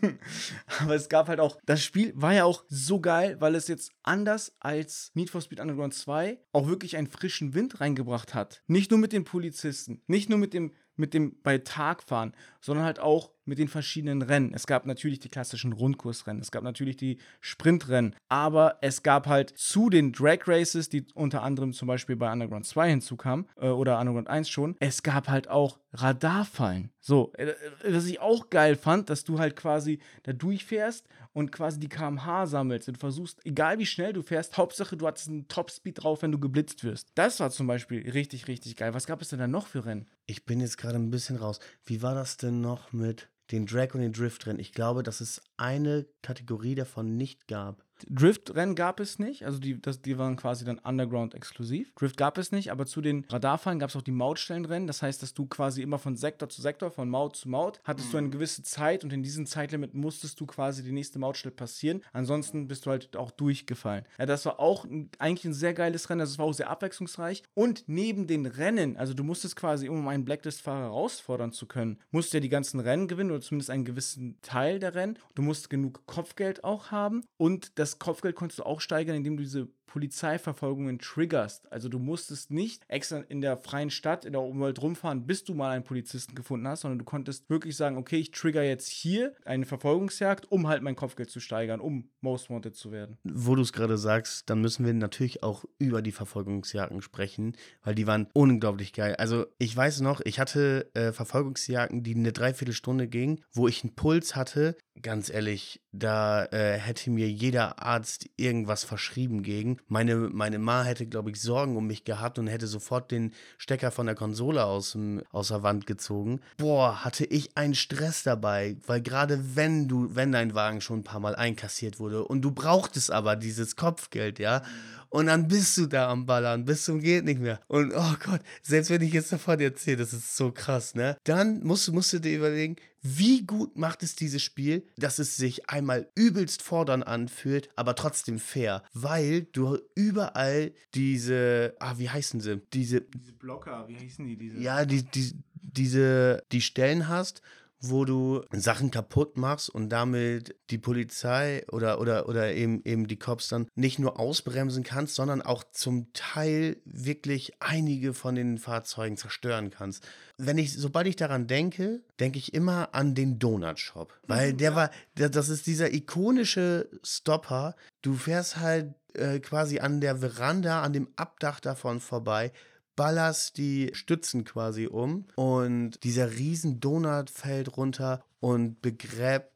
aber es gab halt auch, das Spiel war ja auch so geil, weil es jetzt anders als Need for Speed Underground 2 auch wirklich einen frischen Wind reingebracht hat. Nicht nur mit den Polizisten, nicht nur mit dem mit dem bei Tag fahren, sondern halt auch mit den verschiedenen Rennen. Es gab natürlich die klassischen Rundkursrennen, es gab natürlich die Sprintrennen, aber es gab halt zu den Drag Races, die unter anderem zum Beispiel bei Underground 2 hinzukamen, äh, oder Underground 1 schon, es gab halt auch Radarfallen. So, äh, was ich auch geil fand, dass du halt quasi da durchfährst und quasi die kmh sammelst und versuchst, egal wie schnell du fährst, Hauptsache du hattest einen Topspeed drauf, wenn du geblitzt wirst. Das war zum Beispiel richtig, richtig geil. Was gab es denn da noch für Rennen? Ich bin jetzt gerade ein bisschen raus. Wie war das denn noch mit den Drag und den Drift-Rennen? Ich glaube, dass es eine Kategorie davon nicht gab. Drift-Rennen gab es nicht, also die, das, die waren quasi dann Underground exklusiv. Drift gab es nicht, aber zu den Radarfallen gab es auch die Mautstellenrennen. Das heißt, dass du quasi immer von Sektor zu Sektor, von Maut zu Maut, hattest mhm. du eine gewisse Zeit und in diesem Zeitlimit musstest du quasi die nächste Mautstelle passieren. Ansonsten bist du halt auch durchgefallen. Ja, das war auch ein, eigentlich ein sehr geiles Rennen, also es war auch sehr abwechslungsreich. Und neben den Rennen, also du musstest quasi, um einen Blacklist-Fahrer herausfordern zu können, musst du ja die ganzen Rennen gewinnen oder zumindest einen gewissen Teil der Rennen. Du musst genug Kopfgeld auch haben und das das Kopfgeld konntest du auch steigern, indem du diese Polizeiverfolgungen triggerst. Also du musstest nicht extra in der freien Stadt, in der Umwelt rumfahren, bis du mal einen Polizisten gefunden hast, sondern du konntest wirklich sagen, okay, ich trigger jetzt hier eine Verfolgungsjagd, um halt mein Kopfgeld zu steigern, um Most Wanted zu werden. Wo du es gerade sagst, dann müssen wir natürlich auch über die Verfolgungsjagden sprechen, weil die waren unglaublich geil. Also ich weiß noch, ich hatte äh, Verfolgungsjagden, die eine Dreiviertelstunde gingen, wo ich einen Puls hatte. Ganz ehrlich, da äh, hätte mir jeder Arzt irgendwas verschrieben gegen. Meine, meine Ma hätte, glaube ich, Sorgen um mich gehabt und hätte sofort den Stecker von der Konsole aus, aus der Wand gezogen. Boah, hatte ich einen Stress dabei, weil gerade wenn du, wenn dein Wagen schon ein paar Mal einkassiert wurde und du brauchtest aber dieses Kopfgeld, ja, und dann bist du da am Ballern, bis zum geht nicht mehr. Und oh Gott, selbst wenn ich jetzt davon erzähle, das ist so krass, ne? Dann musst, musst du dir überlegen, wie gut macht es dieses Spiel, dass es sich einmal übelst fordern anfühlt, aber trotzdem fair, weil du überall diese, ah, wie heißen sie? Diese, diese Blocker, wie heißen die? Diese? Ja, die, die, diese, die Stellen hast, wo du Sachen kaputt machst und damit die Polizei oder, oder, oder eben, eben die Cops dann nicht nur ausbremsen kannst, sondern auch zum Teil wirklich einige von den Fahrzeugen zerstören kannst. Wenn ich, sobald ich daran denke, denke ich immer an den Donut Shop. Weil mhm, der war, das ist dieser ikonische Stopper. Du fährst halt äh, quasi an der Veranda, an dem Abdach davon vorbei ballerst die Stützen quasi um und dieser riesen Donut fällt runter und begräbt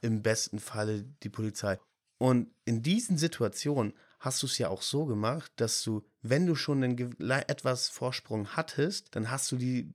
im besten Falle die Polizei. Und in diesen Situationen hast du es ja auch so gemacht, dass du, wenn du schon einen etwas Vorsprung hattest, dann hast du die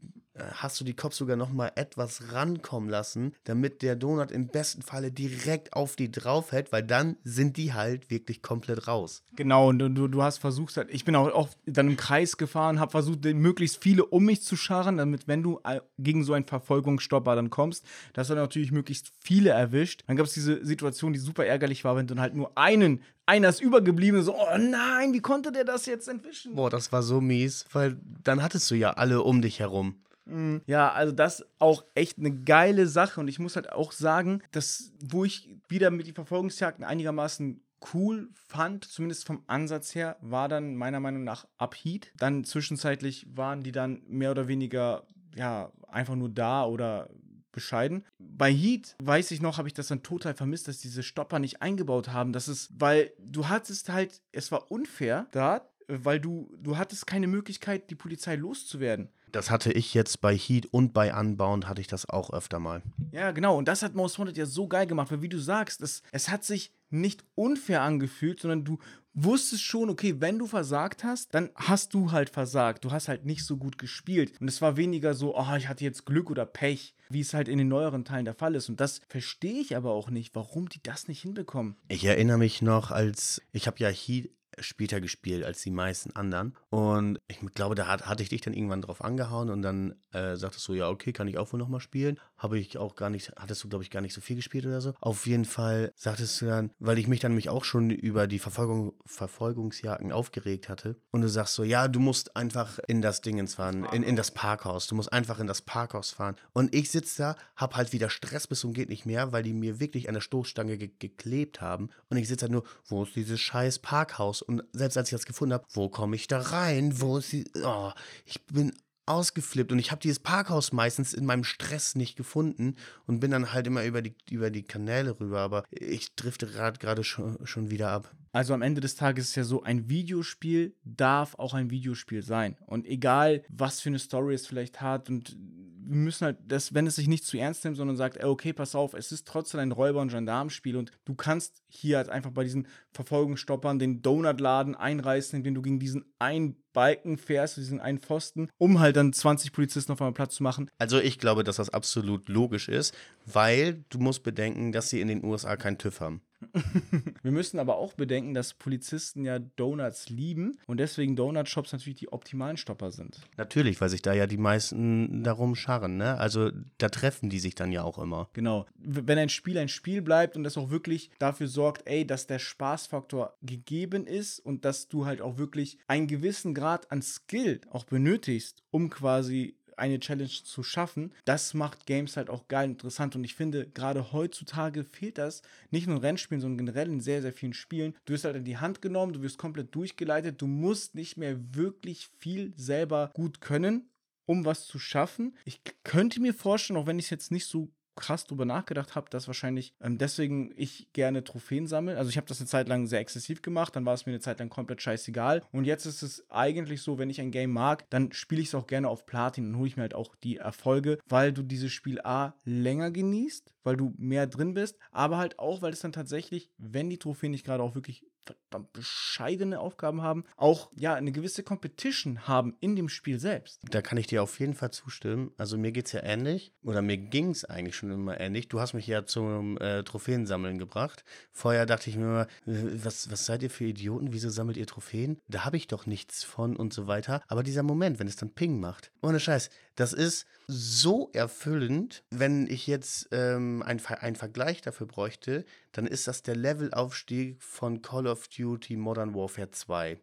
hast du die Cops sogar noch mal etwas rankommen lassen, damit der Donut im besten Falle direkt auf die draufhält, weil dann sind die halt wirklich komplett raus. Genau, und du, du hast versucht, halt, ich bin auch oft dann im Kreis gefahren, habe versucht, möglichst viele um mich zu scharen, damit, wenn du äh, gegen so einen Verfolgungsstopper dann kommst, dass du natürlich möglichst viele erwischt. Dann gab es diese Situation, die super ärgerlich war, wenn dann halt nur einen einer ist übergeblieben, so, oh nein, wie konnte der das jetzt entwischen? Boah, das war so mies, weil dann hattest du ja alle um dich herum. Mhm. Ja, also das auch echt eine geile Sache und ich muss halt auch sagen, dass wo ich wieder mit den Verfolgungsjagden einigermaßen cool fand, zumindest vom Ansatz her, war dann meiner Meinung nach Upheat. Dann zwischenzeitlich waren die dann mehr oder weniger ja einfach nur da oder bescheiden. Bei Heat weiß ich noch, habe ich das dann total vermisst, dass diese Stopper nicht eingebaut haben. Das ist, weil du hattest halt, es war unfair da, weil du, du hattest keine Möglichkeit, die Polizei loszuwerden. Das hatte ich jetzt bei Heat und bei Unbound hatte ich das auch öfter mal. Ja, genau. Und das hat Most Wanted ja so geil gemacht, weil wie du sagst, es, es hat sich nicht unfair angefühlt, sondern du wusstest schon, okay, wenn du versagt hast, dann hast du halt versagt. Du hast halt nicht so gut gespielt. Und es war weniger so, oh, ich hatte jetzt Glück oder Pech, wie es halt in den neueren Teilen der Fall ist. Und das verstehe ich aber auch nicht, warum die das nicht hinbekommen. Ich erinnere mich noch, als ich habe ja Heat später gespielt als die meisten anderen. Und ich glaube, da hat, hatte ich dich dann irgendwann drauf angehauen und dann äh, sagtest du, ja, okay, kann ich auch wohl nochmal spielen. Habe ich auch gar nicht, hattest du, glaube ich, gar nicht so viel gespielt oder so. Auf jeden Fall sagtest du dann, weil ich mich dann nämlich auch schon über die Verfolgung, Verfolgungsjagden aufgeregt hatte. Und du sagst so, ja, du musst einfach in das Dingens fahren, in, in das Parkhaus. Du musst einfach in das Parkhaus fahren. Und ich sitze da, hab halt wieder Stress bis zum geht nicht mehr, weil die mir wirklich an der Stoßstange ge geklebt haben. Und ich sitze halt nur, wo ist dieses scheiß Parkhaus? Und selbst als ich das gefunden habe, wo komme ich da rein? Wo ist die. Oh, ich bin ausgeflippt und ich habe dieses Parkhaus meistens in meinem Stress nicht gefunden und bin dann halt immer über die, über die Kanäle rüber, aber ich drifte gerade schon, schon wieder ab. Also am Ende des Tages ist ja so, ein Videospiel darf auch ein Videospiel sein. Und egal, was für eine Story es vielleicht hat und wir müssen halt, das, wenn es sich nicht zu ernst nimmt, sondern sagt, okay, pass auf, es ist trotzdem ein Räuber- und Gendarmspiel und du kannst hier halt einfach bei diesen Verfolgungsstoppern den Donutladen einreißen, indem du gegen diesen einen Balken fährst, diesen einen Pfosten, um halt dann 20 Polizisten auf einmal Platz zu machen. Also ich glaube, dass das absolut logisch ist, weil du musst bedenken, dass sie in den USA keinen TÜV haben. Wir müssen aber auch bedenken, dass Polizisten ja Donuts lieben und deswegen Donut-Shops natürlich die optimalen Stopper sind. Natürlich, weil sich da ja die meisten darum scharren, ne? Also da treffen die sich dann ja auch immer. Genau. Wenn ein Spiel ein Spiel bleibt und das auch wirklich dafür sorgt, ey, dass der Spaßfaktor gegeben ist und dass du halt auch wirklich einen gewissen Grad an Skill auch benötigst, um quasi eine Challenge zu schaffen, das macht Games halt auch geil und interessant. Und ich finde, gerade heutzutage fehlt das nicht nur in Rennspielen, sondern generell in sehr, sehr vielen Spielen. Du wirst halt in die Hand genommen, du wirst komplett durchgeleitet, du musst nicht mehr wirklich viel selber gut können, um was zu schaffen. Ich könnte mir vorstellen, auch wenn ich es jetzt nicht so krass drüber nachgedacht habe, dass wahrscheinlich ähm, deswegen ich gerne Trophäen sammle. Also ich habe das eine Zeit lang sehr exzessiv gemacht, dann war es mir eine Zeit lang komplett scheißegal. Und jetzt ist es eigentlich so, wenn ich ein Game mag, dann spiele ich es auch gerne auf Platin und hole ich mir halt auch die Erfolge, weil du dieses Spiel A länger genießt, weil du mehr drin bist, aber halt auch, weil es dann tatsächlich, wenn die Trophäen nicht gerade auch wirklich verdammt bescheidene Aufgaben haben, auch ja eine gewisse Competition haben in dem Spiel selbst. Da kann ich dir auf jeden Fall zustimmen. Also mir geht es ja ähnlich, oder mir ging es eigentlich schon immer ähnlich. Du hast mich ja zum äh, Trophäensammeln gebracht. Vorher dachte ich mir immer, was, was seid ihr für Idioten? Wieso sammelt ihr Trophäen? Da habe ich doch nichts von und so weiter. Aber dieser Moment, wenn es dann Ping macht, ohne Scheiß, das ist so erfüllend, wenn ich jetzt ähm, einen Vergleich dafür bräuchte, dann ist das der Levelaufstieg von Call of Duty Modern Warfare 2.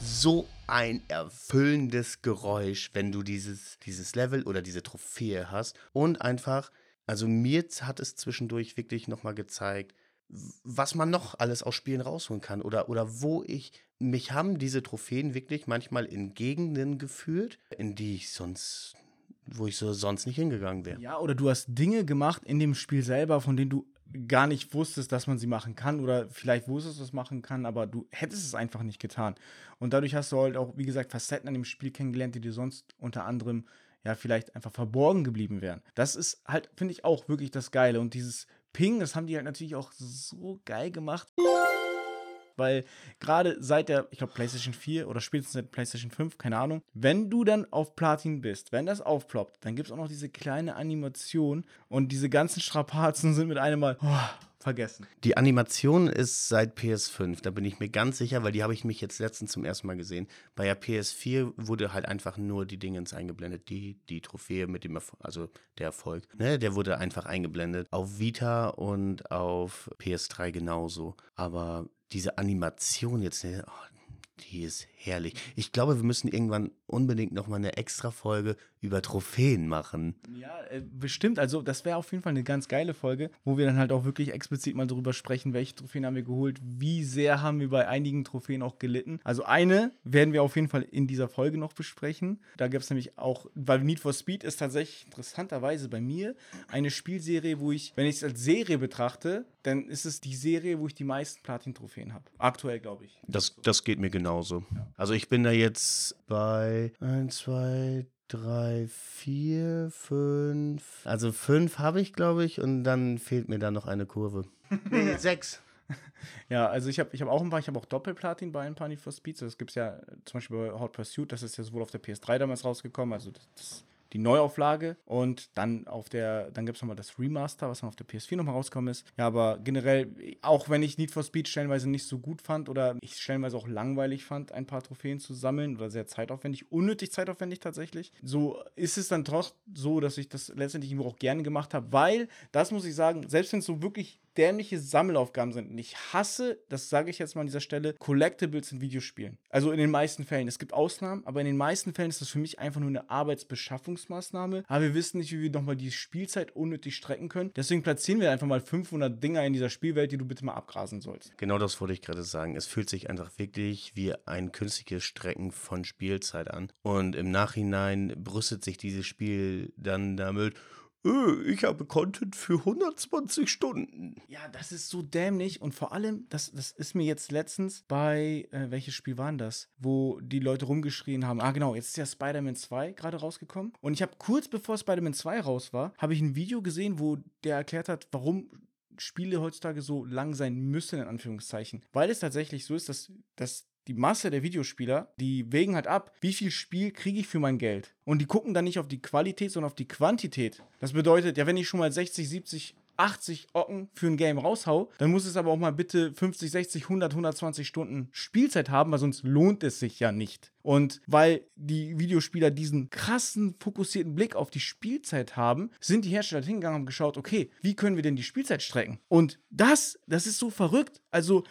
So ein erfüllendes Geräusch, wenn du dieses, dieses Level oder diese Trophäe hast. Und einfach, also mir hat es zwischendurch wirklich nochmal gezeigt, was man noch alles aus Spielen rausholen kann oder, oder wo ich, mich haben diese Trophäen wirklich manchmal in Gegenden geführt, in die ich sonst, wo ich so sonst nicht hingegangen wäre. Ja, oder du hast Dinge gemacht in dem Spiel selber, von denen du gar nicht wusstest, dass man sie machen kann oder vielleicht wusstest, es machen kann, aber du hättest es einfach nicht getan. Und dadurch hast du halt auch, wie gesagt, Facetten an dem Spiel kennengelernt, die dir sonst unter anderem ja vielleicht einfach verborgen geblieben wären. Das ist halt, finde ich, auch wirklich das Geile. Und dieses Ping, das haben die halt natürlich auch so geil gemacht. Weil gerade seit der, ich glaube, PlayStation 4 oder spätestens seit PlayStation 5, keine Ahnung, wenn du dann auf Platin bist, wenn das aufploppt, dann gibt es auch noch diese kleine Animation und diese ganzen Strapazen sind mit einem Mal oh, vergessen. Die Animation ist seit PS5, da bin ich mir ganz sicher, weil die habe ich mich jetzt letztens zum ersten Mal gesehen. Bei der PS4 wurde halt einfach nur die Dingens eingeblendet, die, die Trophäe mit dem Erfolg, also der Erfolg, ne, der wurde einfach eingeblendet. Auf Vita und auf PS3 genauso. Aber diese Animation jetzt, ne, oh, die ist herrlich. Ich glaube, wir müssen irgendwann unbedingt noch mal eine extra Folge über Trophäen machen. Ja, äh, bestimmt. Also, das wäre auf jeden Fall eine ganz geile Folge, wo wir dann halt auch wirklich explizit mal darüber sprechen, welche Trophäen haben wir geholt, wie sehr haben wir bei einigen Trophäen auch gelitten. Also, eine werden wir auf jeden Fall in dieser Folge noch besprechen. Da gibt es nämlich auch, weil Need for Speed ist tatsächlich interessanterweise bei mir eine Spielserie, wo ich, wenn ich es als Serie betrachte, dann ist es die Serie, wo ich die meisten Platin-Trophäen habe. Aktuell, glaube ich. Das, das geht mir genauso. Ja. Also ich bin da jetzt bei 1, 2, 3, 4, 5. Also 5 habe ich, glaube ich, und dann fehlt mir da noch eine Kurve. nee, 6. Ja, also ich habe ich hab auch ein paar, ich habe auch Doppelplatin bei ein paar Need for Speeds. Das gibt es ja zum Beispiel bei Hot Pursuit, das ist ja sowohl auf der PS3 damals rausgekommen, also das, das die Neuauflage und dann auf der, dann gibt es nochmal das Remaster, was dann auf der PS4 nochmal rausgekommen ist. Ja, aber generell, auch wenn ich Need for Speed stellenweise nicht so gut fand oder ich stellenweise auch langweilig fand, ein paar Trophäen zu sammeln oder sehr zeitaufwendig, unnötig zeitaufwendig tatsächlich, so ist es dann doch so, dass ich das letztendlich auch gerne gemacht habe, weil, das muss ich sagen, selbst wenn es so wirklich dämliche Sammelaufgaben sind. Und ich hasse, das sage ich jetzt mal an dieser Stelle, Collectibles in Videospielen. Also in den meisten Fällen. Es gibt Ausnahmen, aber in den meisten Fällen ist das für mich einfach nur eine Arbeitsbeschaffungsmaßnahme. Aber wir wissen nicht, wie wir nochmal die Spielzeit unnötig strecken können. Deswegen platzieren wir einfach mal 500 Dinger in dieser Spielwelt, die du bitte mal abgrasen sollst. Genau das wollte ich gerade sagen. Es fühlt sich einfach wirklich wie ein künstliches Strecken von Spielzeit an. Und im Nachhinein brüstet sich dieses Spiel dann damit, äh, ich habe Content für 120 Stunden. Ja, das ist so dämlich und vor allem, das, das ist mir jetzt letztens bei, äh, welches Spiel war das? Wo die Leute rumgeschrien haben, ah genau, jetzt ist ja Spider-Man 2 gerade rausgekommen und ich habe kurz bevor Spider-Man 2 raus war, habe ich ein Video gesehen, wo der erklärt hat, warum Spiele heutzutage so lang sein müssen, in Anführungszeichen. Weil es tatsächlich so ist, dass, dass die Masse der Videospieler, die wägen halt ab, wie viel Spiel kriege ich für mein Geld. Und die gucken dann nicht auf die Qualität, sondern auf die Quantität. Das bedeutet, ja, wenn ich schon mal 60, 70, 80 Ocken für ein Game raushau, dann muss es aber auch mal bitte 50, 60, 100, 120 Stunden Spielzeit haben, weil sonst lohnt es sich ja nicht. Und weil die Videospieler diesen krassen, fokussierten Blick auf die Spielzeit haben, sind die Hersteller hingegangen und haben geschaut, okay, wie können wir denn die Spielzeit strecken? Und das, das ist so verrückt. Also,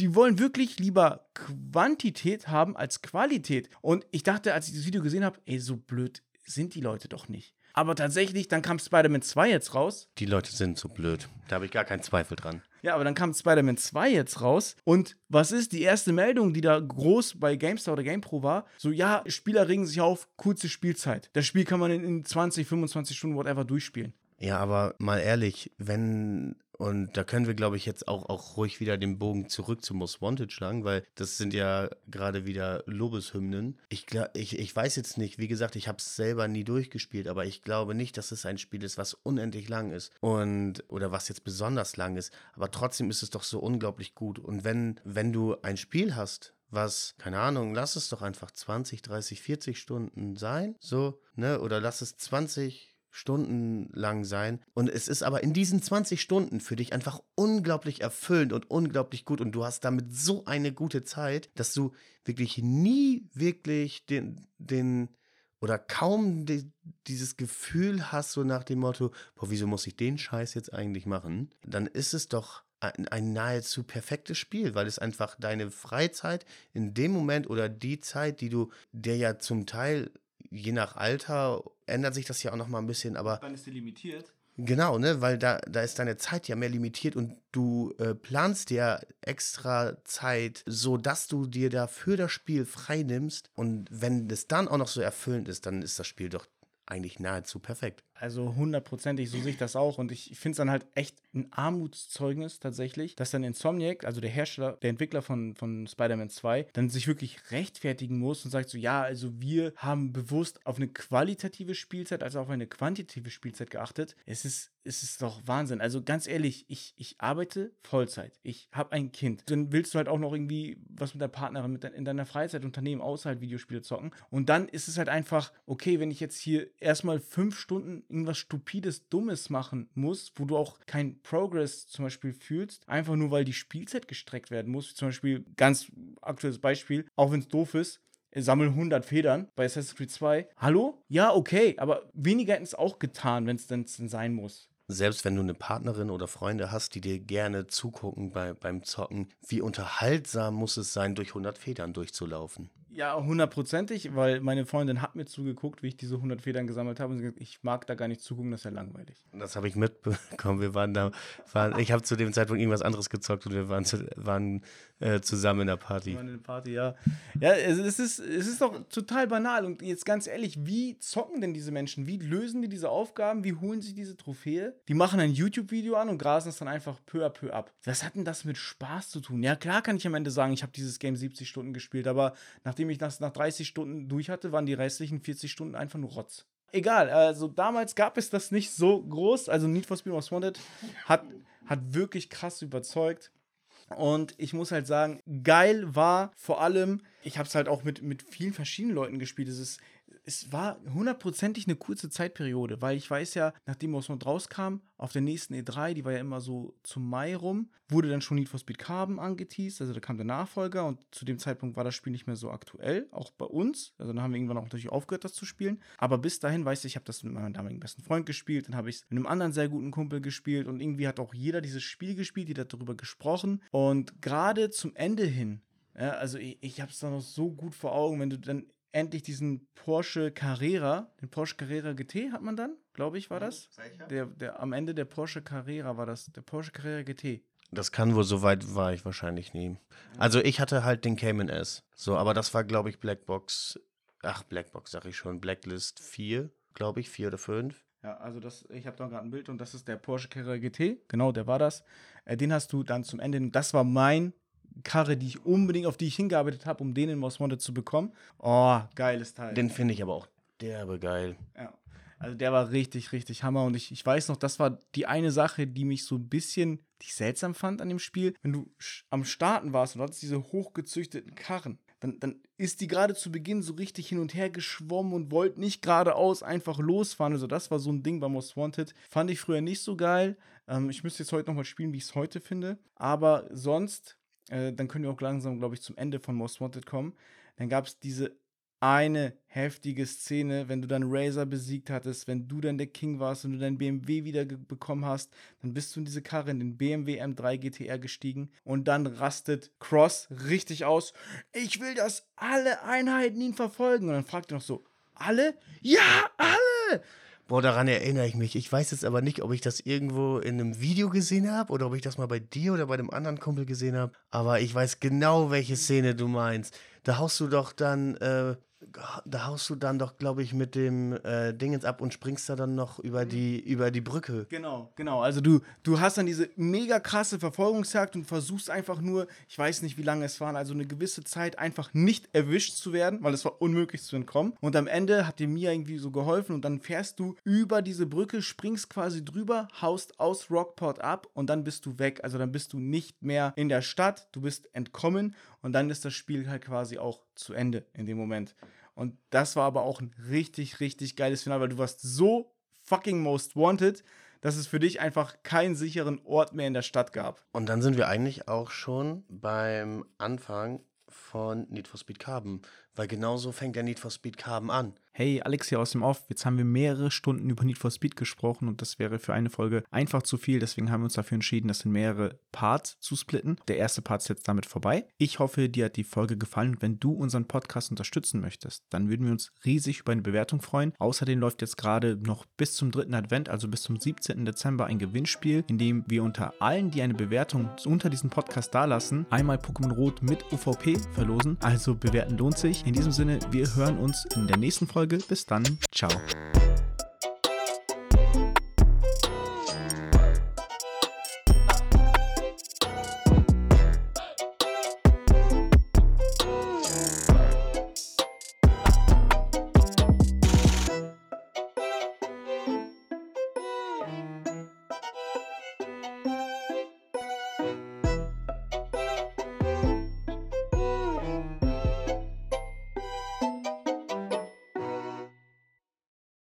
die wollen wirklich lieber Quantität haben als Qualität. Und ich dachte, als ich das Video gesehen habe, ey, so blöd sind die Leute doch nicht. Aber tatsächlich, dann kam Spider-Man 2 jetzt raus. Die Leute sind so blöd. Da habe ich gar keinen Zweifel dran. Ja, aber dann kam Spider-Man 2 jetzt raus. Und was ist die erste Meldung, die da groß bei GameStar oder GamePro war? So, ja, Spieler regen sich auf, kurze Spielzeit. Das Spiel kann man in 20, 25 Stunden, whatever, durchspielen. Ja, aber mal ehrlich, wenn und da können wir, glaube ich, jetzt auch, auch ruhig wieder den Bogen zurück zu Most Wanted schlagen, weil das sind ja gerade wieder Lobeshymnen. Ich, ich, ich weiß jetzt nicht, wie gesagt, ich habe es selber nie durchgespielt, aber ich glaube nicht, dass es ein Spiel ist, was unendlich lang ist und oder was jetzt besonders lang ist. Aber trotzdem ist es doch so unglaublich gut. Und wenn, wenn du ein Spiel hast, was, keine Ahnung, lass es doch einfach 20, 30, 40 Stunden sein, so, ne, oder lass es 20, Stunden lang sein. Und es ist aber in diesen 20 Stunden für dich einfach unglaublich erfüllend und unglaublich gut. Und du hast damit so eine gute Zeit, dass du wirklich nie wirklich den, den oder kaum die, dieses Gefühl hast, so nach dem Motto, boah, wieso muss ich den Scheiß jetzt eigentlich machen? Dann ist es doch ein, ein, nahezu perfektes Spiel, weil es einfach deine Freizeit in dem Moment oder die Zeit, die du dir ja zum Teil je nach Alter ändert sich das ja auch noch mal ein bisschen, aber. Dann ist sie limitiert. Genau, ne, weil da, da ist deine Zeit ja mehr limitiert und du äh, planst dir extra Zeit, so dass du dir dafür das Spiel frei nimmst. Und wenn es dann auch noch so erfüllend ist, dann ist das Spiel doch eigentlich nahezu perfekt. Also hundertprozentig, so sehe ich das auch. Und ich finde es dann halt echt ein Armutszeugnis tatsächlich, dass dann Insomniac, also der Hersteller, der Entwickler von, von Spider-Man 2, dann sich wirklich rechtfertigen muss und sagt so, ja, also wir haben bewusst auf eine qualitative Spielzeit als auch auf eine quantitative Spielzeit geachtet. Es ist, es ist doch Wahnsinn. Also ganz ehrlich, ich, ich arbeite Vollzeit. Ich habe ein Kind. Dann willst du halt auch noch irgendwie was mit der Partnerin mit de in deiner Freizeit unternehmen, außer halt Videospiele zocken. Und dann ist es halt einfach, okay, wenn ich jetzt hier erstmal fünf Stunden irgendwas Stupides, Dummes machen muss, wo du auch kein Progress zum Beispiel fühlst, einfach nur weil die Spielzeit gestreckt werden muss. Zum Beispiel, ganz aktuelles Beispiel, auch wenn es doof ist, sammeln 100 Federn bei Assassin's Creed 2. Hallo? Ja, okay, aber weniger hätten es auch getan, wenn es denn sein muss selbst wenn du eine Partnerin oder Freunde hast, die dir gerne zugucken bei, beim Zocken, wie unterhaltsam muss es sein, durch 100 Federn durchzulaufen? Ja, hundertprozentig, weil meine Freundin hat mir zugeguckt, wie ich diese 100 Federn gesammelt habe und sie gesagt, ich mag da gar nicht zugucken, das ist ja langweilig. Das habe ich mitbekommen. Wir waren da, waren, ich habe zu dem Zeitpunkt irgendwas anderes gezockt und wir waren, zu, waren äh, zusammen in der Party. Wir waren in der Party, ja. Ja, es, ist, es ist doch total banal und jetzt ganz ehrlich, wie zocken denn diese Menschen? Wie lösen die diese Aufgaben? Wie holen sie diese Trophäe? Die machen ein YouTube-Video an und grasen es dann einfach peu à peu ab. Was hat denn das mit Spaß zu tun? Ja, klar kann ich am Ende sagen, ich habe dieses Game 70 Stunden gespielt, aber nachdem nachdem ich das nach 30 Stunden durch hatte, waren die restlichen 40 Stunden einfach nur Rotz. Egal, also damals gab es das nicht so groß. Also Need for Speed Most Wanted hat, hat wirklich krass überzeugt. Und ich muss halt sagen, geil war vor allem, ich habe es halt auch mit, mit vielen verschiedenen Leuten gespielt. Es ist es war hundertprozentig eine kurze Zeitperiode, weil ich weiß ja, nachdem Osmond rauskam, auf der nächsten E3, die war ja immer so zum Mai rum, wurde dann schon Need for Speed Carbon angeteased, also da kam der Nachfolger und zu dem Zeitpunkt war das Spiel nicht mehr so aktuell, auch bei uns. Also dann haben wir irgendwann auch natürlich aufgehört, das zu spielen. Aber bis dahin, weiß ich, ich habe das mit meinem damaligen besten Freund gespielt, dann habe ich es mit einem anderen sehr guten Kumpel gespielt und irgendwie hat auch jeder dieses Spiel gespielt, jeder hat darüber gesprochen. Und gerade zum Ende hin, ja, also ich, ich habe es da noch so gut vor Augen, wenn du dann endlich diesen Porsche Carrera, den Porsche Carrera GT hat man dann, glaube ich, war das. Der, der, am Ende der Porsche Carrera war das, der Porsche Carrera GT. Das kann wohl, so weit war ich wahrscheinlich nie. Also ich hatte halt den Cayman S. So, aber das war, glaube ich, Blackbox. Ach, Blackbox sag ich schon. Blacklist 4, glaube ich, 4 oder 5. Ja, also das, ich habe da gerade ein Bild und das ist der Porsche Carrera GT. Genau, der war das. Äh, den hast du dann zum Ende. Das war mein Karre, die ich unbedingt, auf die ich hingearbeitet habe, um den in Most Wanted zu bekommen. Oh, geiles Teil. Den finde ich aber auch derbe geil. Ja. Also der war richtig, richtig Hammer. Und ich, ich weiß noch, das war die eine Sache, die mich so ein bisschen die ich seltsam fand an dem Spiel. Wenn du am Starten warst und hattest diese hochgezüchteten Karren, dann, dann ist die gerade zu Beginn so richtig hin und her geschwommen und wollte nicht geradeaus einfach losfahren. Also das war so ein Ding bei Most Wanted. Fand ich früher nicht so geil. Ähm, ich müsste jetzt heute nochmal spielen, wie ich es heute finde. Aber sonst äh, dann können wir auch langsam, glaube ich, zum Ende von Most Wanted kommen. Dann gab es diese eine heftige Szene, wenn du dann Razer besiegt hattest, wenn du dann der King warst und du dein BMW wieder bekommen hast, dann bist du in diese Karre, in den BMW M3 GTR gestiegen und dann rastet Cross richtig aus. Ich will, dass alle Einheiten ihn verfolgen. Und dann fragt er noch so, alle? Ja, alle! Boah, daran erinnere ich mich. Ich weiß jetzt aber nicht, ob ich das irgendwo in einem Video gesehen habe oder ob ich das mal bei dir oder bei einem anderen Kumpel gesehen habe. Aber ich weiß genau, welche Szene du meinst. Da haust du doch dann äh, da haust du dann doch, glaube ich, mit dem äh, Dingens ab und springst da dann noch über mhm. die, über die Brücke. Genau, genau. Also du, du hast dann diese mega krasse Verfolgungsjagd und versuchst einfach nur, ich weiß nicht, wie lange es waren, also eine gewisse Zeit einfach nicht erwischt zu werden, weil es war unmöglich zu entkommen. Und am Ende hat dir Mia irgendwie so geholfen und dann fährst du über diese Brücke, springst quasi drüber, haust aus Rockport ab und dann bist du weg. Also dann bist du nicht mehr in der Stadt, du bist entkommen und dann ist das Spiel halt quasi auch zu Ende in dem Moment. Und das war aber auch ein richtig, richtig geiles Finale, weil du warst so fucking most wanted, dass es für dich einfach keinen sicheren Ort mehr in der Stadt gab. Und dann sind wir eigentlich auch schon beim Anfang von Need for Speed Carbon, weil genauso fängt der Need for Speed Carbon an. Hey, Alex hier aus dem Off. Jetzt haben wir mehrere Stunden über Need for Speed gesprochen und das wäre für eine Folge einfach zu viel. Deswegen haben wir uns dafür entschieden, das in mehrere Parts zu splitten. Der erste Part ist jetzt damit vorbei. Ich hoffe, dir hat die Folge gefallen wenn du unseren Podcast unterstützen möchtest, dann würden wir uns riesig über eine Bewertung freuen. Außerdem läuft jetzt gerade noch bis zum dritten Advent, also bis zum 17. Dezember, ein Gewinnspiel, in dem wir unter allen, die eine Bewertung unter diesem Podcast dalassen, einmal Pokémon Rot mit UVP verlosen. Also bewerten lohnt sich. In diesem Sinne, wir hören uns in der nächsten Folge. Bis dann. Ciao.